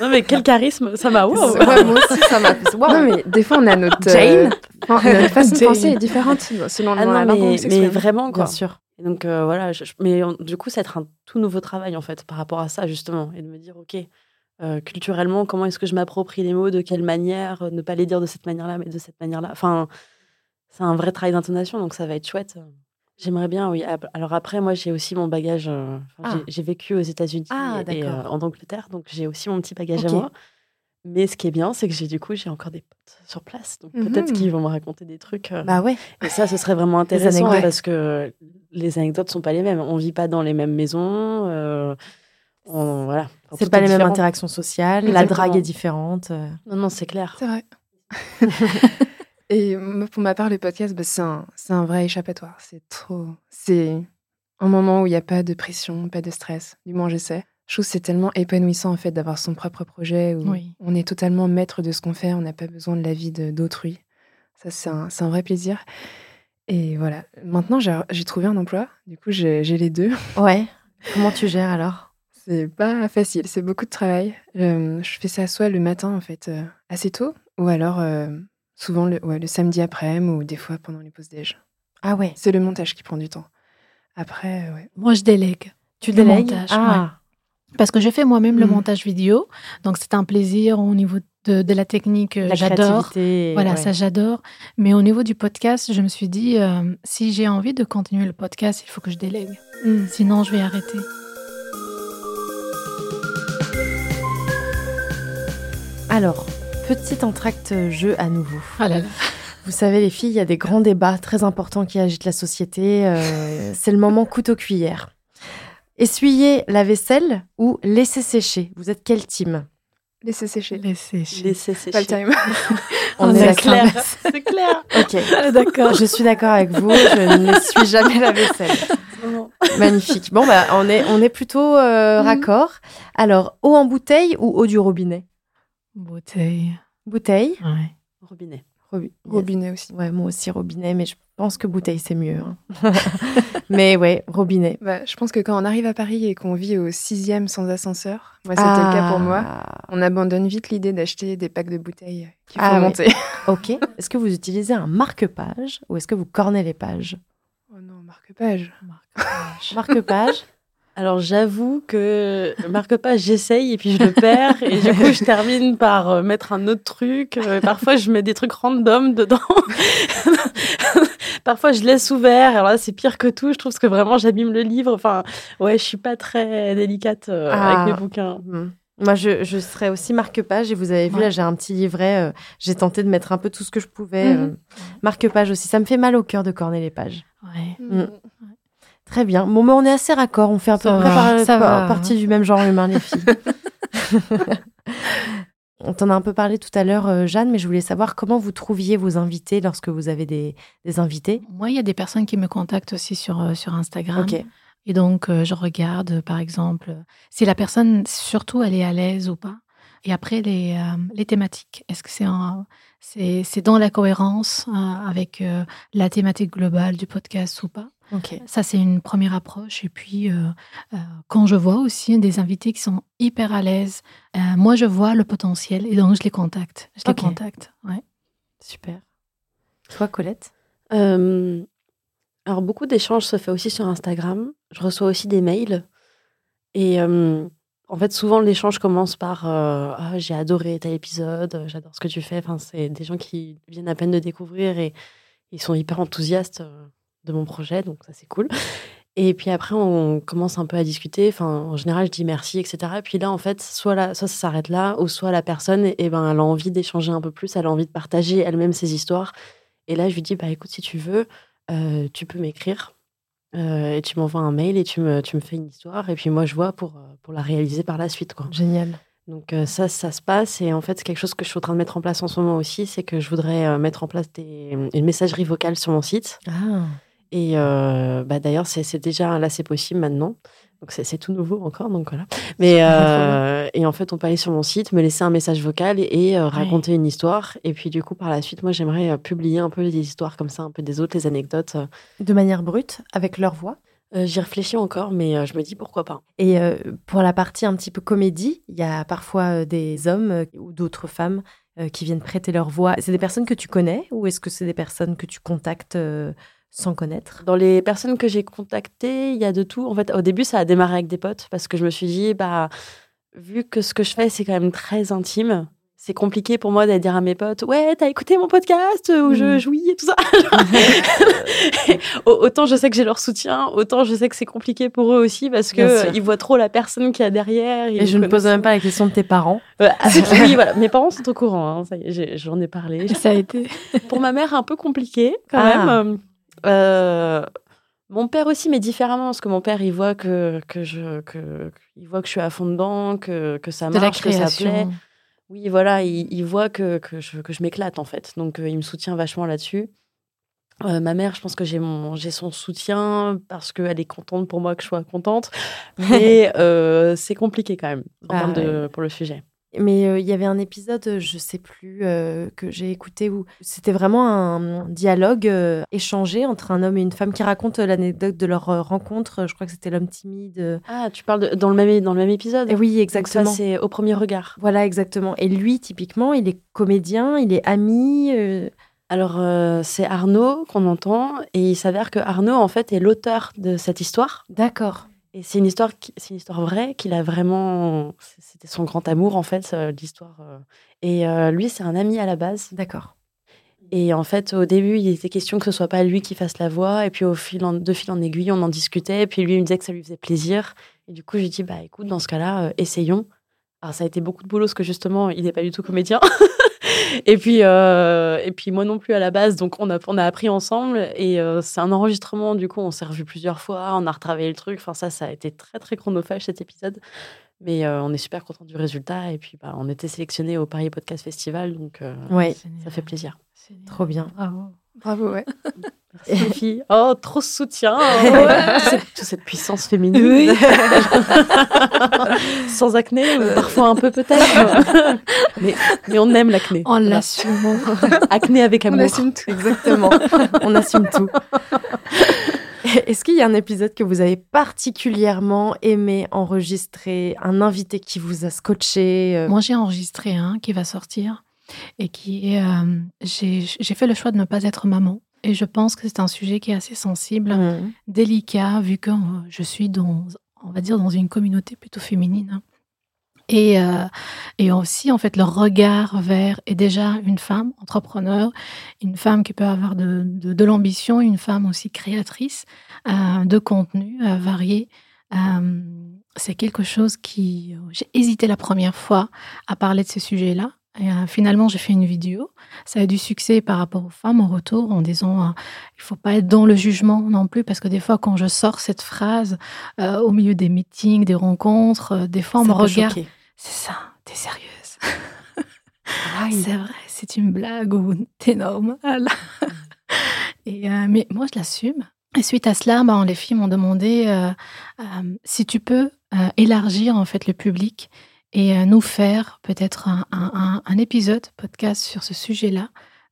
Non, mais quel charisme, ça m'a. wow. Ouais, moi aussi, ça m'a. Waouh. Non, mais des fois, on a notre. Jane euh, notre façon de *laughs* penser est différente selon Ah la non, langue on mais, vraiment, quoi. Bien sûr. Et donc, euh, voilà, je- je- mais on- du coup, c'est être un tout nouveau travail, en fait, par rapport à ça, justement. Et de me dire, OK, euh, culturellement, comment est-ce que je m'approprie les mots, de quelle manière, euh, ne pas les dire de cette manière-là, mais de cette manière-là. Enfin, c'est un vrai travail d'intonation, donc ça va être chouette. J'aimerais bien, oui. Alors après, moi, j'ai aussi mon bagage. euh, Ah. j'ai- vécu aux États-Unis Ah, et, euh, en Angleterre, donc j'ai aussi mon petit bagage à moi. Mais ce qui est bien, c'est que j'ai du coup, j'ai encore des potes sur place. Donc peut-être qu'ils vont me raconter des trucs. euh, Bah ouais. et ça, ce serait vraiment intéressant parce que les anecdotes sont pas les mêmes. On vit pas dans les mêmes maisons. on, voilà. C'est pas les mêmes interactions sociales. La drague est différente. Non, non, c'est clair. C'est vrai. *laughs* Et pour ma part, le podcast, bah, c'est un, c'est un vrai échappatoire. C'est trop. C'est un moment où il n'y a pas de pression, pas de stress. Du moins, j'essaie. Je trouve que c'est tellement épanouissant en fait d'avoir son propre projet où Oui. on est totalement maître de ce qu'on fait, on n'a pas besoin de l'avis d'autrui. Ça, c'est un, c'est un vrai plaisir. Et voilà. Maintenant, j'ai trouvé un emploi. Du coup, j'ai j'ai les deux. *laughs* Ouais. Comment tu gères alors? C'est pas facile, c'est beaucoup de travail. Euh, je fais ça soit le matin, en fait, euh, assez tôt, ou alors euh, souvent le, ouais, le samedi après-midi, ou des fois pendant les pauses déj. Ah ouais. C'est le montage qui prend du temps. Après, euh, ouais. Moi, je délègue. Tu Le délègues montage, Ah. Parce que je fais moi-même le Mhm. montage vidéo. Donc, c'est un plaisir au niveau de, de la technique. euh, La J'adore. créativité. Voilà, ouais. ça j'adore. Mais au niveau du podcast, je me suis dit, euh, si j'ai envie de continuer le podcast, il faut que je délègue. Sinon, je vais arrêter. Alors, petit entracte jeu à nouveau. Ah là là. Vous savez, les filles, il y a des grands débats très importants qui agitent la société. euh, c'est le moment couteau-cuillère. Essuyer la vaisselle ou laisser sécher Vous êtes quel team? Laissez sécher. Laissez sécher. Laissez sécher. Pas le time. On On est est d'accord. clair. *laughs* C'est clair. Ok. D'accord. Je suis d'accord avec vous. Je n'essuie jamais la vaisselle. Non. Magnifique. Bon, bah, on est, on est plutôt euh, Mhm. raccord. Alors, eau en bouteille ou eau du robinet? Bouteille. Bouteille. Ouais. Robinet. Robi- Robinet aussi. Ouais, moi aussi robinet, mais je pense que bouteille c'est mieux. hein. *laughs* mais ouais, robinet. Bah, je pense que quand on arrive à Paris et qu'on vit au sixième sans ascenseur, moi c'était le cas pour moi, Ah, on abandonne vite l'idée d'acheter des packs de bouteilles qu'il faut Ah ouais. monter. *laughs* Ok. Est-ce que vous utilisez un marque-page ou est-ce que vous cornez les pages? Oh non, marque-page. Marque-page? Alors j'avoue que marque-page, j'essaye et puis je le perds et du coup je termine par euh, mettre un autre truc. Euh, parfois je mets des trucs random dedans. *laughs* parfois je laisse ouvert. Alors là c'est pire que tout. Je trouve que vraiment j'abîme le livre. Enfin ouais, je suis pas très délicate euh, Ah. avec mes bouquins. Hmm. Moi, je, je serais aussi marque-page et vous avez vu, Ouais. là, j'ai un petit livret. euh, j'ai tenté de mettre un peu tout ce que je pouvais. Mhm. euh, marque-page aussi. Ça me fait mal au cœur de corner les pages. Ouais. Mm. Très bien. Bon, mais on est assez raccord. On fait à peu Ça près va, par- ça par- va. partie du même genre humain, les filles. *laughs* on t'en a un peu parlé tout à l'heure, euh, Jeanne, mais je voulais savoir comment vous trouviez vos invités lorsque vous avez des, des invités. Moi, il y a des personnes qui me contactent aussi sur, euh, sur Instagram. Ok. Et donc, euh, je regarde, par exemple, si la personne, surtout, elle est à l'aise ou pas. Et après, les, euh, les thématiques. Est-ce que c'est en- c'est c'est dans la cohérence euh, avec euh, la thématique globale du podcast ou pas? Ok. Ça, c'est une première approche. Et puis, euh, euh, quand je vois aussi des invités qui sont hyper à l'aise, euh, moi, je vois le potentiel et donc je les contacte. Je les contacte. Ouais. Super. Toi, Colette? Euh, alors, beaucoup d'échanges se fait aussi sur Instagram. Je reçois aussi des mails. Et euh, en fait, souvent, l'échange commence par euh, Ah, J'ai adoré tel épisode, j'adore ce que tu fais. Enfin, c'est des gens qui viennent à peine de découvrir et ils sont hyper enthousiastes euh, de mon projet, donc ça, c'est cool. Et puis après, on commence un peu à discuter. Enfin, en général, je dis merci, etc. Et puis là, en fait, soit, là, soit ça s'arrête là, ou soit la personne, eh ben, elle a envie d'échanger un peu plus, elle a envie de partager elle-même ses histoires. Et là, je lui dis, bah écoute, si tu veux, euh, tu peux m'écrire. Euh, et tu m'envoies un mail et tu me, tu me fais une histoire. Et puis moi, je vois pour, euh, pour la réaliser par la suite. Quoi. Génial. Donc euh, ça, ça se passe. Et en fait, c'est quelque chose que je suis en train de mettre en place en ce moment aussi. C'est que je voudrais mettre en place des, une messagerie vocale sur mon site. Ah. Et euh, bah, d'ailleurs, c'est déjà là, c'est possible maintenant. Donc c'est tout nouveau encore, donc voilà. Mais euh, et en fait, on peut aller sur mon site, me laisser un message vocal et, euh, raconter une histoire. Et puis du coup, par la suite, moi, j'aimerais publier un peu des histoires comme ça, un peu des autres, les anecdotes. De manière brute, avec leur voix? Euh, J'y réfléchis encore, mais euh, je me dis pourquoi pas. Et euh, pour la partie un petit peu comédie, il y a parfois des hommes ou d'autres femmes qui viennent prêter leur voix. C'est des personnes que tu connais ou est-ce que c'est des personnes que tu contactes sans connaître Dans les personnes que j'ai contactées, il y a de tout. En fait, au début, ça a démarré avec des potes parce que je me suis dit, bah, vu que ce que je fais, c'est quand même très intime, c'est compliqué pour moi d'aller dire à mes potes, ouais, t'as écouté mon podcast où je Mhm. jouis et tout ça? *laughs* *laughs* Au- autant je sais que j'ai leur soutien, autant je sais que c'est compliqué pour eux aussi parce que euh, ils voient trop la personne qu'il y a derrière. Et je ne pose même pas la question de tes parents. Ouais, oui, voilà. Mes parents sont au courant. hein, j'en ai parlé. *laughs* Ça a été. Pour ma mère, un peu compliqué quand Ah. même. Euh, mon père aussi, mais différemment, parce que mon père, il voit que, que, je, que, il voit que je suis à fond dedans, que, que ça marche, que ça plaît. Oui, voilà, il, il voit que, que je, que je m'éclate, en fait. Donc, euh, il me soutient vachement là-dessus. Euh, ma mère, je pense que j'ai mon j'ai son soutien parce qu'elle est contente pour moi que je sois contente. *laughs* Mais euh, c'est compliqué quand même en Bah termes de, pour le sujet. Mais euh, il y avait un épisode, euh, je sais plus, euh, que j'ai écouté où c'était vraiment un dialogue euh, échangé entre un homme et une femme qui racontent l'anecdote de leur rencontre. Je crois que c'était l'homme timide. Ah, tu parles de- dans, le même, dans le même épisode Et oui, Donc exactement. ça, c'est au premier regard. Voilà, exactement. Et lui, typiquement, il est comédien, il est ami. Alors, c'est Arnaud qu'on entend, et il s'avère que Arnaud, en fait, est l'auteur de cette histoire. D'accord. Et c'est une histoire, c'est une histoire vraie qu'il a vraiment. C'était son grand amour, en fait, euh, l'histoire. euh. Et euh, lui, c'est un ami à la base. D'accord. Et en fait, au début, il était question que ce soit pas lui qui fasse la voix. Et puis, au fil en, de fil en aiguille, on en discutait. Et puis, lui, il me disait que ça lui faisait plaisir. Et du coup, j'ai dit, bah écoute, dans ce cas-là, euh, essayons. Alors, ça a été beaucoup de boulot, parce que justement, il n'est pas du tout comédien. *laughs* *laughs* et, puis, euh, et puis, moi non plus à la base. Donc, on a, on a appris ensemble. Et euh, c'est un enregistrement. Du coup, on s'est revu plusieurs fois. On a retravaillé le truc. Enfin, ça, ça a été très, très chronophage cet épisode. Mais euh, on est super content du résultat. Et puis, bah, on était sélectionné au Paris Podcast Festival. Donc, euh, Ouais, ça fait plaisir. Trop bien. Bravo. Bravo, ouais. Merci, les filles. Oh, trop de soutien. *laughs* toute, cette, toute cette puissance féminine. *laughs* Sans acné, ou parfois un peu peut-être. *laughs* mais, mais on aime l'acné. On l'assume. Acné avec On amour. assume tout. Exactement. On assume tout. Est-ce qu'il y a un épisode que vous avez particulièrement aimé enregistrer, un invité qui vous a scotché euh, Moi, j'ai enregistré un qui va sortir et qui est. euh, j'ai fait le choix de ne pas être maman. Et je pense que c'est un sujet qui est assez sensible, Mhm. délicat, vu que euh, je suis dans, on va dire, dans une communauté plutôt féminine. Et, euh, et aussi, en fait, le regard vers, et déjà une femme entrepreneur, une femme qui peut avoir de, de, de l'ambition, une femme aussi créatrice euh, de contenu varié. Euh, c'est quelque chose qui... J'ai hésité la première fois à parler de ce sujet-là. Et euh, finalement, j'ai fait une vidéo. Ça a du succès par rapport aux femmes en retour en disant euh, il faut pas être dans le jugement non plus parce que des fois, quand je sors cette phrase euh, au milieu des meetings, des rencontres, euh, des fois on Ça me regarde. C'est ça, t'es sérieuse. *laughs* C'est vrai, c'est une blague ou t'es normal. Et, euh, mais moi, je l'assume. Et suite à cela, ben, les filles m'ont demandé si tu peux élargir en fait le public et euh, nous faire peut-être un, un- un- épisode podcast sur ce sujet-là.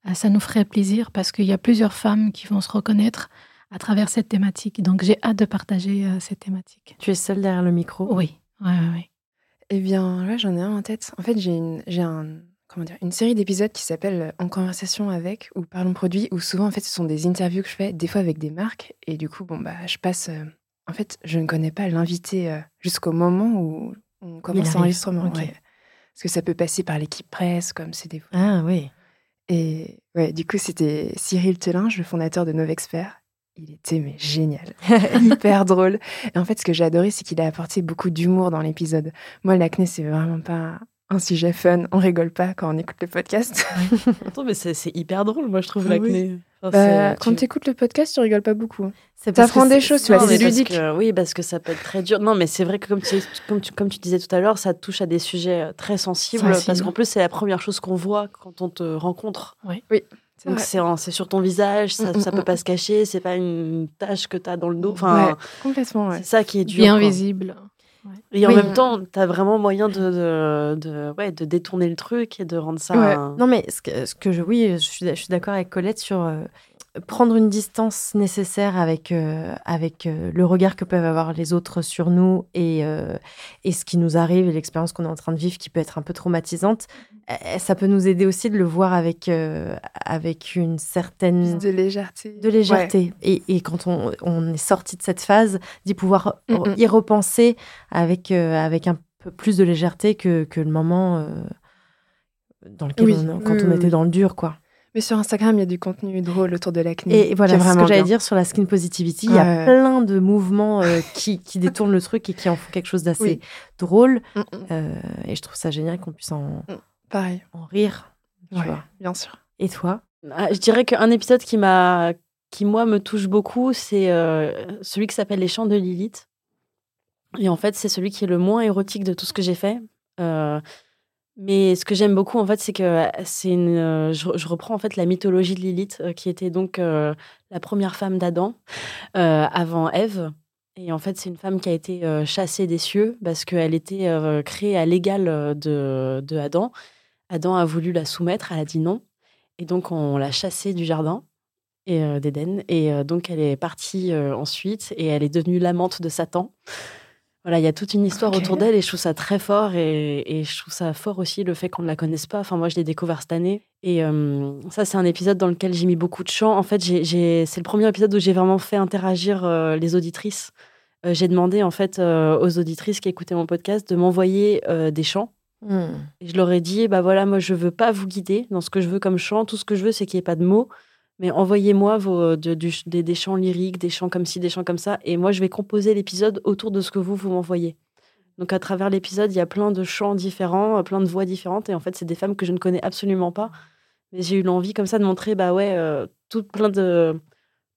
Euh, ça nous ferait plaisir parce qu'il y a plusieurs femmes qui vont se reconnaître à travers cette thématique. Donc j'ai hâte de partager euh, cette thématique. Tu es seule derrière le micro Oui, oui, oui. oui. Eh bien, là, j'en ai un en tête. En fait, j'ai une, j'ai un, comment dire, une série d'épisodes qui s'appelle En conversation avec ou Parlons produits, où souvent, en fait, ce sont des interviews que je fais, des fois avec des marques. Et du coup, bon, bah, je passe. euh, en fait, je ne connais pas l'invité euh, jusqu'au moment où on commence l'enregistrement. Ok. ouais. Parce que ça peut passer par l'équipe presse, comme c'est des fois. Ah oui. Et ouais, du coup, c'était Cyril Telinge, le fondateur de Novexpert. Il était mais génial, *laughs* hyper drôle. Et en fait, ce que j'ai adoré, c'est qu'il a apporté beaucoup d'humour dans l'épisode. Moi, l'acné, c'est vraiment pas un sujet fun. On rigole pas quand on écoute le podcast. Attends, mais c'est c'est hyper drôle, moi, je trouve, oui. l'acné. Enfin, Bah, quand tu- écoutes le podcast, tu rigoles pas beaucoup. T'apprends des choses, tu vois, c'est parce ludique. que- oui, parce que ça peut être très dur. Non, mais c'est vrai que comme tu, comme, tu, comme tu disais tout à l'heure, ça touche à des sujets euh, très sensibles. Parce qu'en plus, c'est la première chose qu'on voit quand on te rencontre. C'est Donc c'est en- c'est sur ton visage, ça, Mm, mm, ça peut mm. pas se cacher, c'est pas une tache que tu as dans le dos. Enfin, Ouais, complètement, ouais. c'est ça qui est dur. Bien quoi. visible. Et en Oui. même temps, tu as vraiment moyen de, de, de- ouais, de détourner le truc et de rendre ça. Ouais. un- Non, mais ce que, ce que je, oui, je suis, je suis d'accord avec Colette sur euh, prendre une distance nécessaire avec, euh, avec euh, le regard que peuvent avoir les autres sur nous et, euh, et ce qui nous arrive et l'expérience qu'on est en train de vivre qui peut être un peu traumatisante. Ça peut nous aider aussi de le voir avec, avec une certaine Plus de légèreté. de légèreté. Et, et quand on, on est sorti de cette phase, d'y pouvoir Mm, mm. y repenser avec, avec un peu plus de légèreté que, que le moment dans lequel Oui, on, quand oui, on était oui. dans le dur, quoi. Mais sur Instagram, il y a du contenu drôle autour de l'acné. Et voilà, c'est ce que j'allais dire sur la skin positivity. Il y a plein de mouvements euh, qui, qui détournent le truc et qui en font quelque chose d'assez Oui. drôle. Mm, mm. Euh, et je trouve ça génial qu'on puisse en, Pareil. en rire. Tu Ouais, vois. bien sûr. Et toi? Ah, Je dirais qu'un épisode qui m'a, qui moi me touche beaucoup, c'est euh, celui qui s'appelle Les Chants de Lilith. Et en fait, c'est celui qui est le moins érotique de tout ce que j'ai fait. Euh, mais ce que j'aime beaucoup, en fait, c'est que c'est une. euh, Je, reprends en fait la mythologie de Lilith, euh, qui était donc euh, la première femme d'Adam euh, avant Ève. Et en fait, c'est une femme qui a été euh, chassée des cieux parce qu'elle était euh, créée à l'égal euh, de, de Adam. Adam a voulu la soumettre, elle a dit non. Et donc, on l'a chassée du jardin euh, d'Éden. Et euh, donc, elle est partie euh, ensuite et elle est devenue l'amante de Satan. Voilà, il y a toute une histoire autour d'elle et je trouve ça très fort. Et, et je trouve ça fort aussi le fait qu'on ne la connaisse pas. Enfin, moi, je l'ai découvert cette année. Et euh, ça, c'est un épisode dans lequel j'ai mis beaucoup de chants. En fait, j'ai- c'est le premier épisode où j'ai vraiment fait interagir euh, les auditrices. Euh, j'ai demandé, en fait, aux auditrices qui écoutaient mon podcast de m'envoyer des chants. Hmm. Et je leur ai dit, bah voilà, moi je veux pas vous guider dans ce que je veux comme chant. Tout ce que je veux, c'est qu'il n'y ait pas de mots. Mais envoyez-moi vos, de- du- des, des chants lyriques, des chants comme ci, des chants comme ça. Et moi, je vais composer l'épisode autour de ce que vous, vous m'envoyez. Donc à travers l'épisode, il y a plein de chants différents, euh, plein de voix différentes. Et en fait, c'est des femmes que je ne connais absolument pas. Mais j'ai eu l'envie comme ça de montrer, bah ouais, euh, tout, plein de,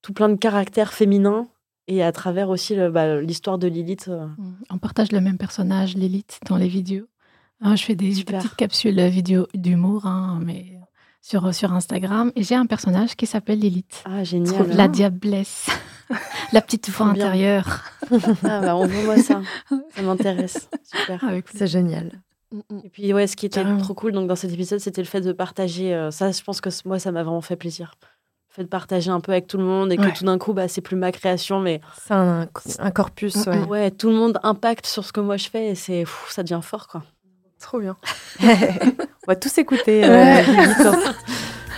tout plein de caractères féminins. Et à travers aussi bah, l'histoire de Lilith. euh, Mm. On partage le même personnage, Lilith, dans les vidéos. Hein, je fais des Super. petites capsules vidéo d'humour, hein, mais sur, sur Instagram. Et j'ai un personnage qui s'appelle Lilith. Ah, génial. La diablesse. *laughs* la petite voix intérieure. Ah, bah, on voit ça. Ça m'intéresse. Super. Avec C'est génial. Et puis, ouais, ce qui était Carrément. trop cool donc, dans cet épisode, c'était le fait de partager. euh, ça, je pense que moi, ça m'a vraiment fait plaisir. Le fait de partager un peu avec tout le monde et Ouais. que tout d'un coup, bah, c'est plus ma création, mais C'est un, un corpus, Mm, ouais. mm. ouais, tout le monde impacte sur ce que moi je fais et c'est, pff, ça devient fort, quoi. Trop bien. *laughs* On va tous écouter. euh.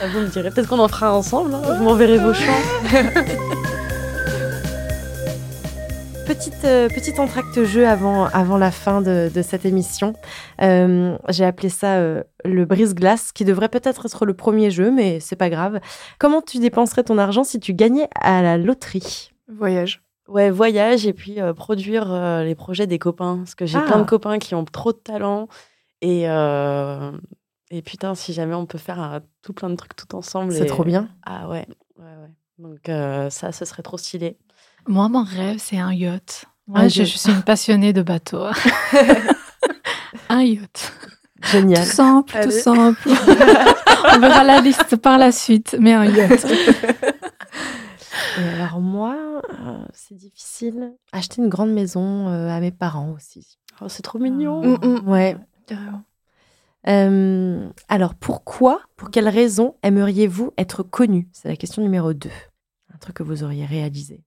Ah, vous me direz, peut-être qu'on en fera ensemble. hein. Vous m'enverrez vos chants. *laughs* Petite, euh, petite entracte jeu avant, avant la fin de, de cette émission. Euh, J'ai appelé ça euh, le brise-glace, qui devrait peut-être être le premier jeu, mais c'est pas grave. Comment tu dépenserais ton argent si tu gagnais à la loterie? Voyage. Ouais, voyage et puis produire les projets des copains. Parce que j'ai Ah. plein de copains qui ont trop de talent. Et, euh, et putain, si jamais on peut faire tout plein de trucs tout ensemble. C'est et- trop bien. Ah ouais, ouais, ouais. Donc euh, ça, ce serait trop stylé. Moi, mon rêve, c'est un yacht. Moi, Un je, yacht. je suis une passionnée de bateaux. *laughs* un yacht. Génial. Tout simple, Allez. tout simple. *laughs* On verra la liste par la suite, mais un yacht. Et alors moi, euh, c'est difficile. Acheter une grande maison euh, à mes parents aussi. Oh, c'est trop mignon. Mm, mm. Ouais. Euh, alors pourquoi, pour quelles raisons aimeriez-vous être connu? C'est la question numéro 2. Un truc que vous auriez réalisé.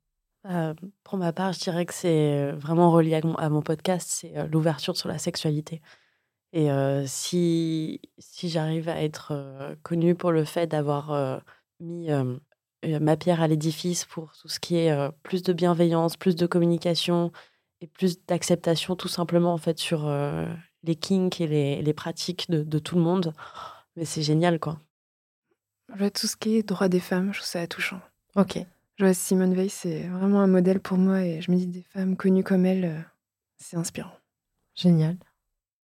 Euh, pour ma part, je dirais que c'est euh, vraiment relié à mon, podcast, c'est l'ouverture sur la sexualité. Et si, si j'arrive à être connue pour le fait d'avoir mis ma pierre à l'édifice pour tout ce qui est plus de bienveillance, plus de communication et plus d'acceptation tout simplement en fait sur les kinks et les, les pratiques de, de tout le monde, mais c'est génial quoi. Je vois tout ce qui est droit des femmes, je trouve ça touchant. Ok. Je vois Simone Veil, c'est vraiment un modèle pour moi et je me dis des femmes connues comme elle, euh, c'est inspirant. Génial.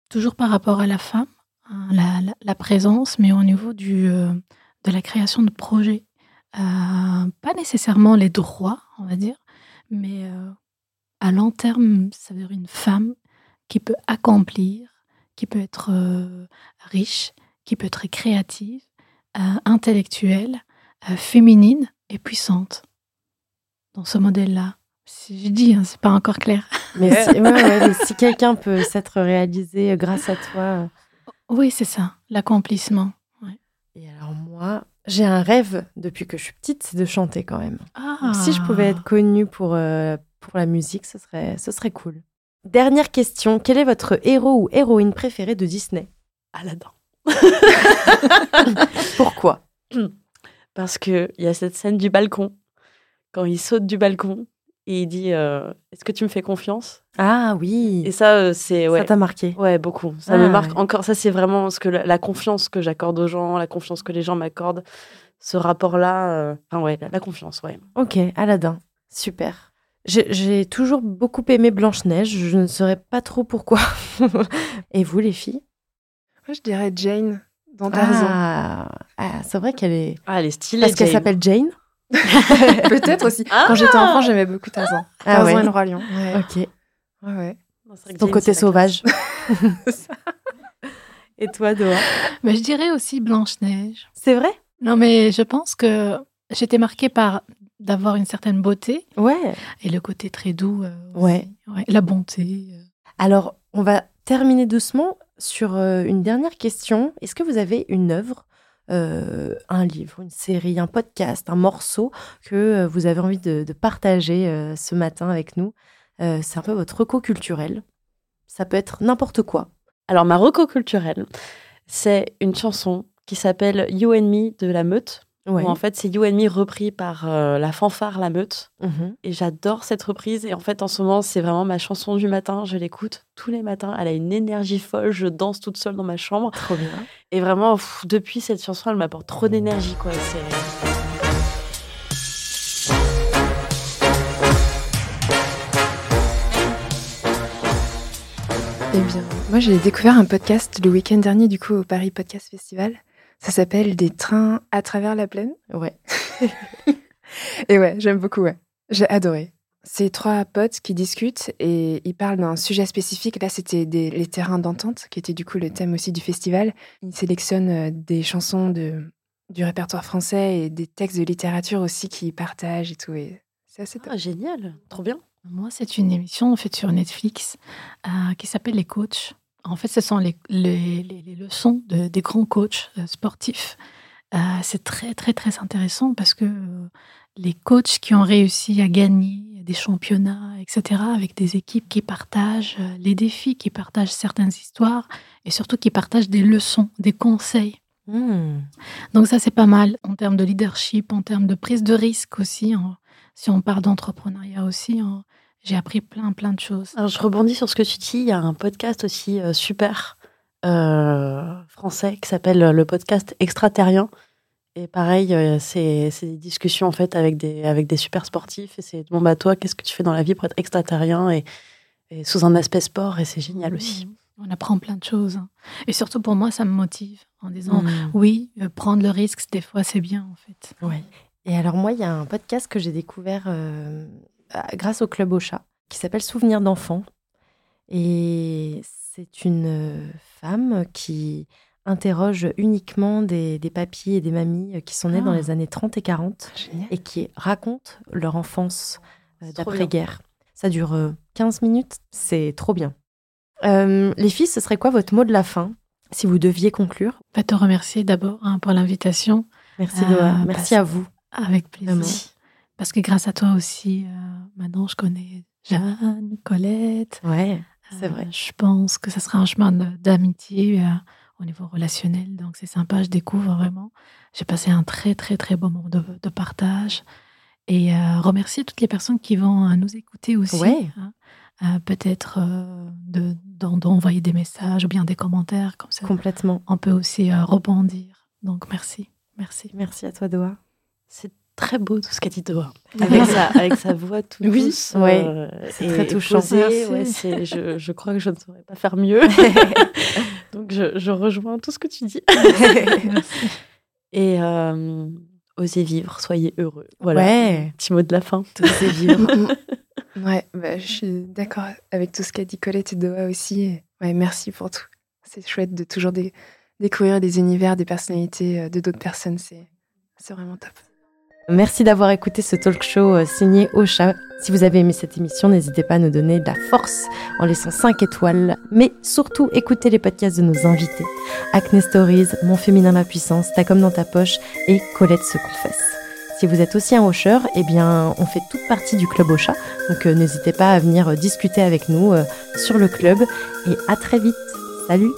Toujours par rapport à la femme, hein, la, la- la présence, mais au niveau du, euh, de la création de projets. Euh, pas nécessairement les droits, on va dire, mais euh, à long terme, ça veut dire une femme qui peut accomplir, qui peut être euh, riche, qui peut être créative, euh, intellectuelle, euh, féminine et puissante. Dans ce modèle-là. Si je dis, hein, c'est pas encore clair. *laughs* Mais si, ouais, ouais, mais si quelqu'un peut s'être réalisé grâce à toi. Oui, c'est ça, l'accomplissement. Et alors moi, j'ai un rêve depuis que je suis petite, c'est de chanter quand même. Ah. Donc, si je pouvais être connue pour, euh, pour la musique, ce serait, ce serait cool. Dernière question, quel est votre héros ou héroïne préféré de Disney? Aladdin. *laughs* Pourquoi? *clears throat* Parce qu'il y a cette scène du balcon, quand il saute du balcon et il dit euh, Est-ce que tu me fais confiance? Ah oui, Et ça, euh, c'est. Ouais, ça t'a marqué. ouais, beaucoup. Ça Ah, me marque ouais. encore. Ça, c'est vraiment ce que la, la confiance que j'accorde aux gens, la confiance que les gens m'accordent. Ce rapport-là, euh, enfin, ouais, la, la confiance, ouais. Ok, Aladdin, super. J'ai toujours beaucoup aimé Blanche-Neige, je ne saurais pas trop pourquoi. *laughs* Et vous, les filles? Moi, je dirais Jane dans Tarzan. Ah, ah, c'est vrai qu'elle est... Ah, elle est stylée. Parce qu'elle Jane. s'appelle Jane? *laughs* Peut-être aussi. Ah Quand j'étais enfant, j'aimais beaucoup Tarzan. Ah Tarzan ouais. et le roi lion. Ouais. Ok, Ouais, ouais. Non, c'est vrai que ton Jane, côté sauvage. *laughs* Et toi, Doa Mais je dirais aussi Blanche-Neige. C'est vrai? Non, mais je pense que j'étais marquée par d'avoir une certaine beauté Ouais. et le côté très doux. euh, aussi. Ouais. Ouais, La bonté. euh. Alors, on va terminer doucement sur euh, une dernière question. Est-ce que vous avez une œuvre, euh, un livre, une série, un podcast, un morceau que euh, vous avez envie de, de partager euh, ce matin avec nous? Euh, C'est un peu votre reco culturel. Ça peut être n'importe quoi. Alors, ma reco culturelle, c'est une chanson qui s'appelle You and Me de La Meute. Ouais. Où en fait, c'est You and Me repris par euh, la fanfare La Meute. Mhm. Et j'adore cette reprise. Et en fait, en ce moment, c'est vraiment ma chanson du matin. Je l'écoute tous les matins. Elle a une énergie folle. Je danse toute seule dans ma chambre. Trop bien. Et vraiment, pff, depuis cette chanson, elle m'apporte trop d'énergie. quoi. C'est- Eh bien, moi j'ai découvert un podcast le week-end dernier du coup au Paris Podcast Festival. Ça s'appelle Des trains à travers la plaine. Ouais. *laughs* Et ouais, j'aime beaucoup, ouais. J'ai adoré. C'est trois potes qui discutent et ils parlent d'un sujet spécifique. Là, c'était des- les terrains d'entente, qui était du coup le thème aussi du festival. Ils sélectionnent euh, des chansons de du répertoire français et des textes de littérature aussi qu'ils partagent et tout. Et c'est assez top. Ah, génial, trop bien. Moi, c'est une émission en fait sur Netflix euh, qui s'appelle Les Coachs. En fait, ce sont les, les- les- leçons de- des grands coachs euh, sportifs. Euh, c'est très, très, très intéressant parce que euh, les coachs qui ont réussi à gagner des championnats, etc., avec des équipes qui partagent les défis, qui partagent certaines histoires et surtout qui partagent des leçons, des conseils. Hmm. Donc ça, c'est pas mal en termes de leadership, en termes de prise de risque aussi. en- si on parle d'entrepreneuriat aussi, en- j'ai appris plein, plein de choses. Alors, je rebondis sur ce que tu dis. Il y a un podcast aussi euh, super euh, français qui s'appelle euh, le podcast Extraterrien. Et pareil, euh, c'est c'est des discussions en fait avec des, avec des super sportifs. Et c'est bon, bah toi, qu'est-ce que tu fais dans la vie pour être extraterrien et, et sous un aspect sport? Et c'est génial aussi. On apprend plein de choses. hein. Et surtout pour moi, ça me motive en disant, Hmm. oui, euh, prendre le risque, des fois, c'est bien en fait. Ouais. Et alors moi, il y a un podcast que j'ai découvert euh, grâce au Club au chat qui s'appelle Souvenirs d'enfants. Et c'est une euh, femme qui interroge uniquement des, des papis et des mamies euh, qui sont nés dans Ah. les années 30 et 40 Génial. et qui racontent leur enfance euh, d'après-guerre. Ça dure euh, 15 minutes, c'est trop bien. Euh, les filles, ce serait quoi votre mot de la fin si vous deviez conclure? Je vais te remercier d'abord hein, pour l'invitation, Merci, Ah, Doha. Merci à vous. avec plaisir. Vraiment. Parce que grâce à toi aussi, euh, maintenant, je connais Jeanne, Colette. Ouais, c'est Euh, vrai. Je pense que ça sera un chemin d'amitié euh, au niveau relationnel. Donc, c'est sympa, je découvre vraiment. J'ai passé un très, très, très beau moment de, de partage. Et euh, remercier toutes les personnes qui vont euh, nous écouter aussi. Ouais. hein. Euh, Peut-être de- d'en- d'envoyer des messages ou bien des commentaires. Comme ça, Complètement. on peut aussi rebondir. Donc, merci. Merci. Merci à toi, Doha. C'est très beau tout ce qu'a dit Doha. Avec sa, avec sa voix toute Oui, douce. ouais, euh, c'est très touchant. posée. Ouais, *laughs* je, je crois que je ne saurais pas faire mieux. *laughs* Donc, je, je rejoins tout ce que tu dis. Merci. *laughs* Et euh, osez vivre, soyez heureux. Voilà. Ouais. Petit mot de la fin. Oser vivre. Ouais, bah, je suis d'accord avec tout ce qu'a dit Colette et Doha aussi. Ouais, merci pour tout. C'est chouette de toujours dé- découvrir des univers, des personnalités euh, de d'autres personnes. C'est vraiment top. Merci d'avoir écouté ce talk show euh, signé Ocha. Si vous avez aimé cette émission, n'hésitez pas à nous donner de la force en laissant 5 étoiles. Mais surtout, écoutez les podcasts de nos invités. Acne Stories, Mon féminin ma puissance, Ta comme dans ta poche et Colette se confesse. Si vous êtes aussi un Ocher, eh bien, on fait toute partie du club Ocha. Donc euh, n'hésitez pas à venir euh, discuter avec nous sur le club. Et à très vite. Salut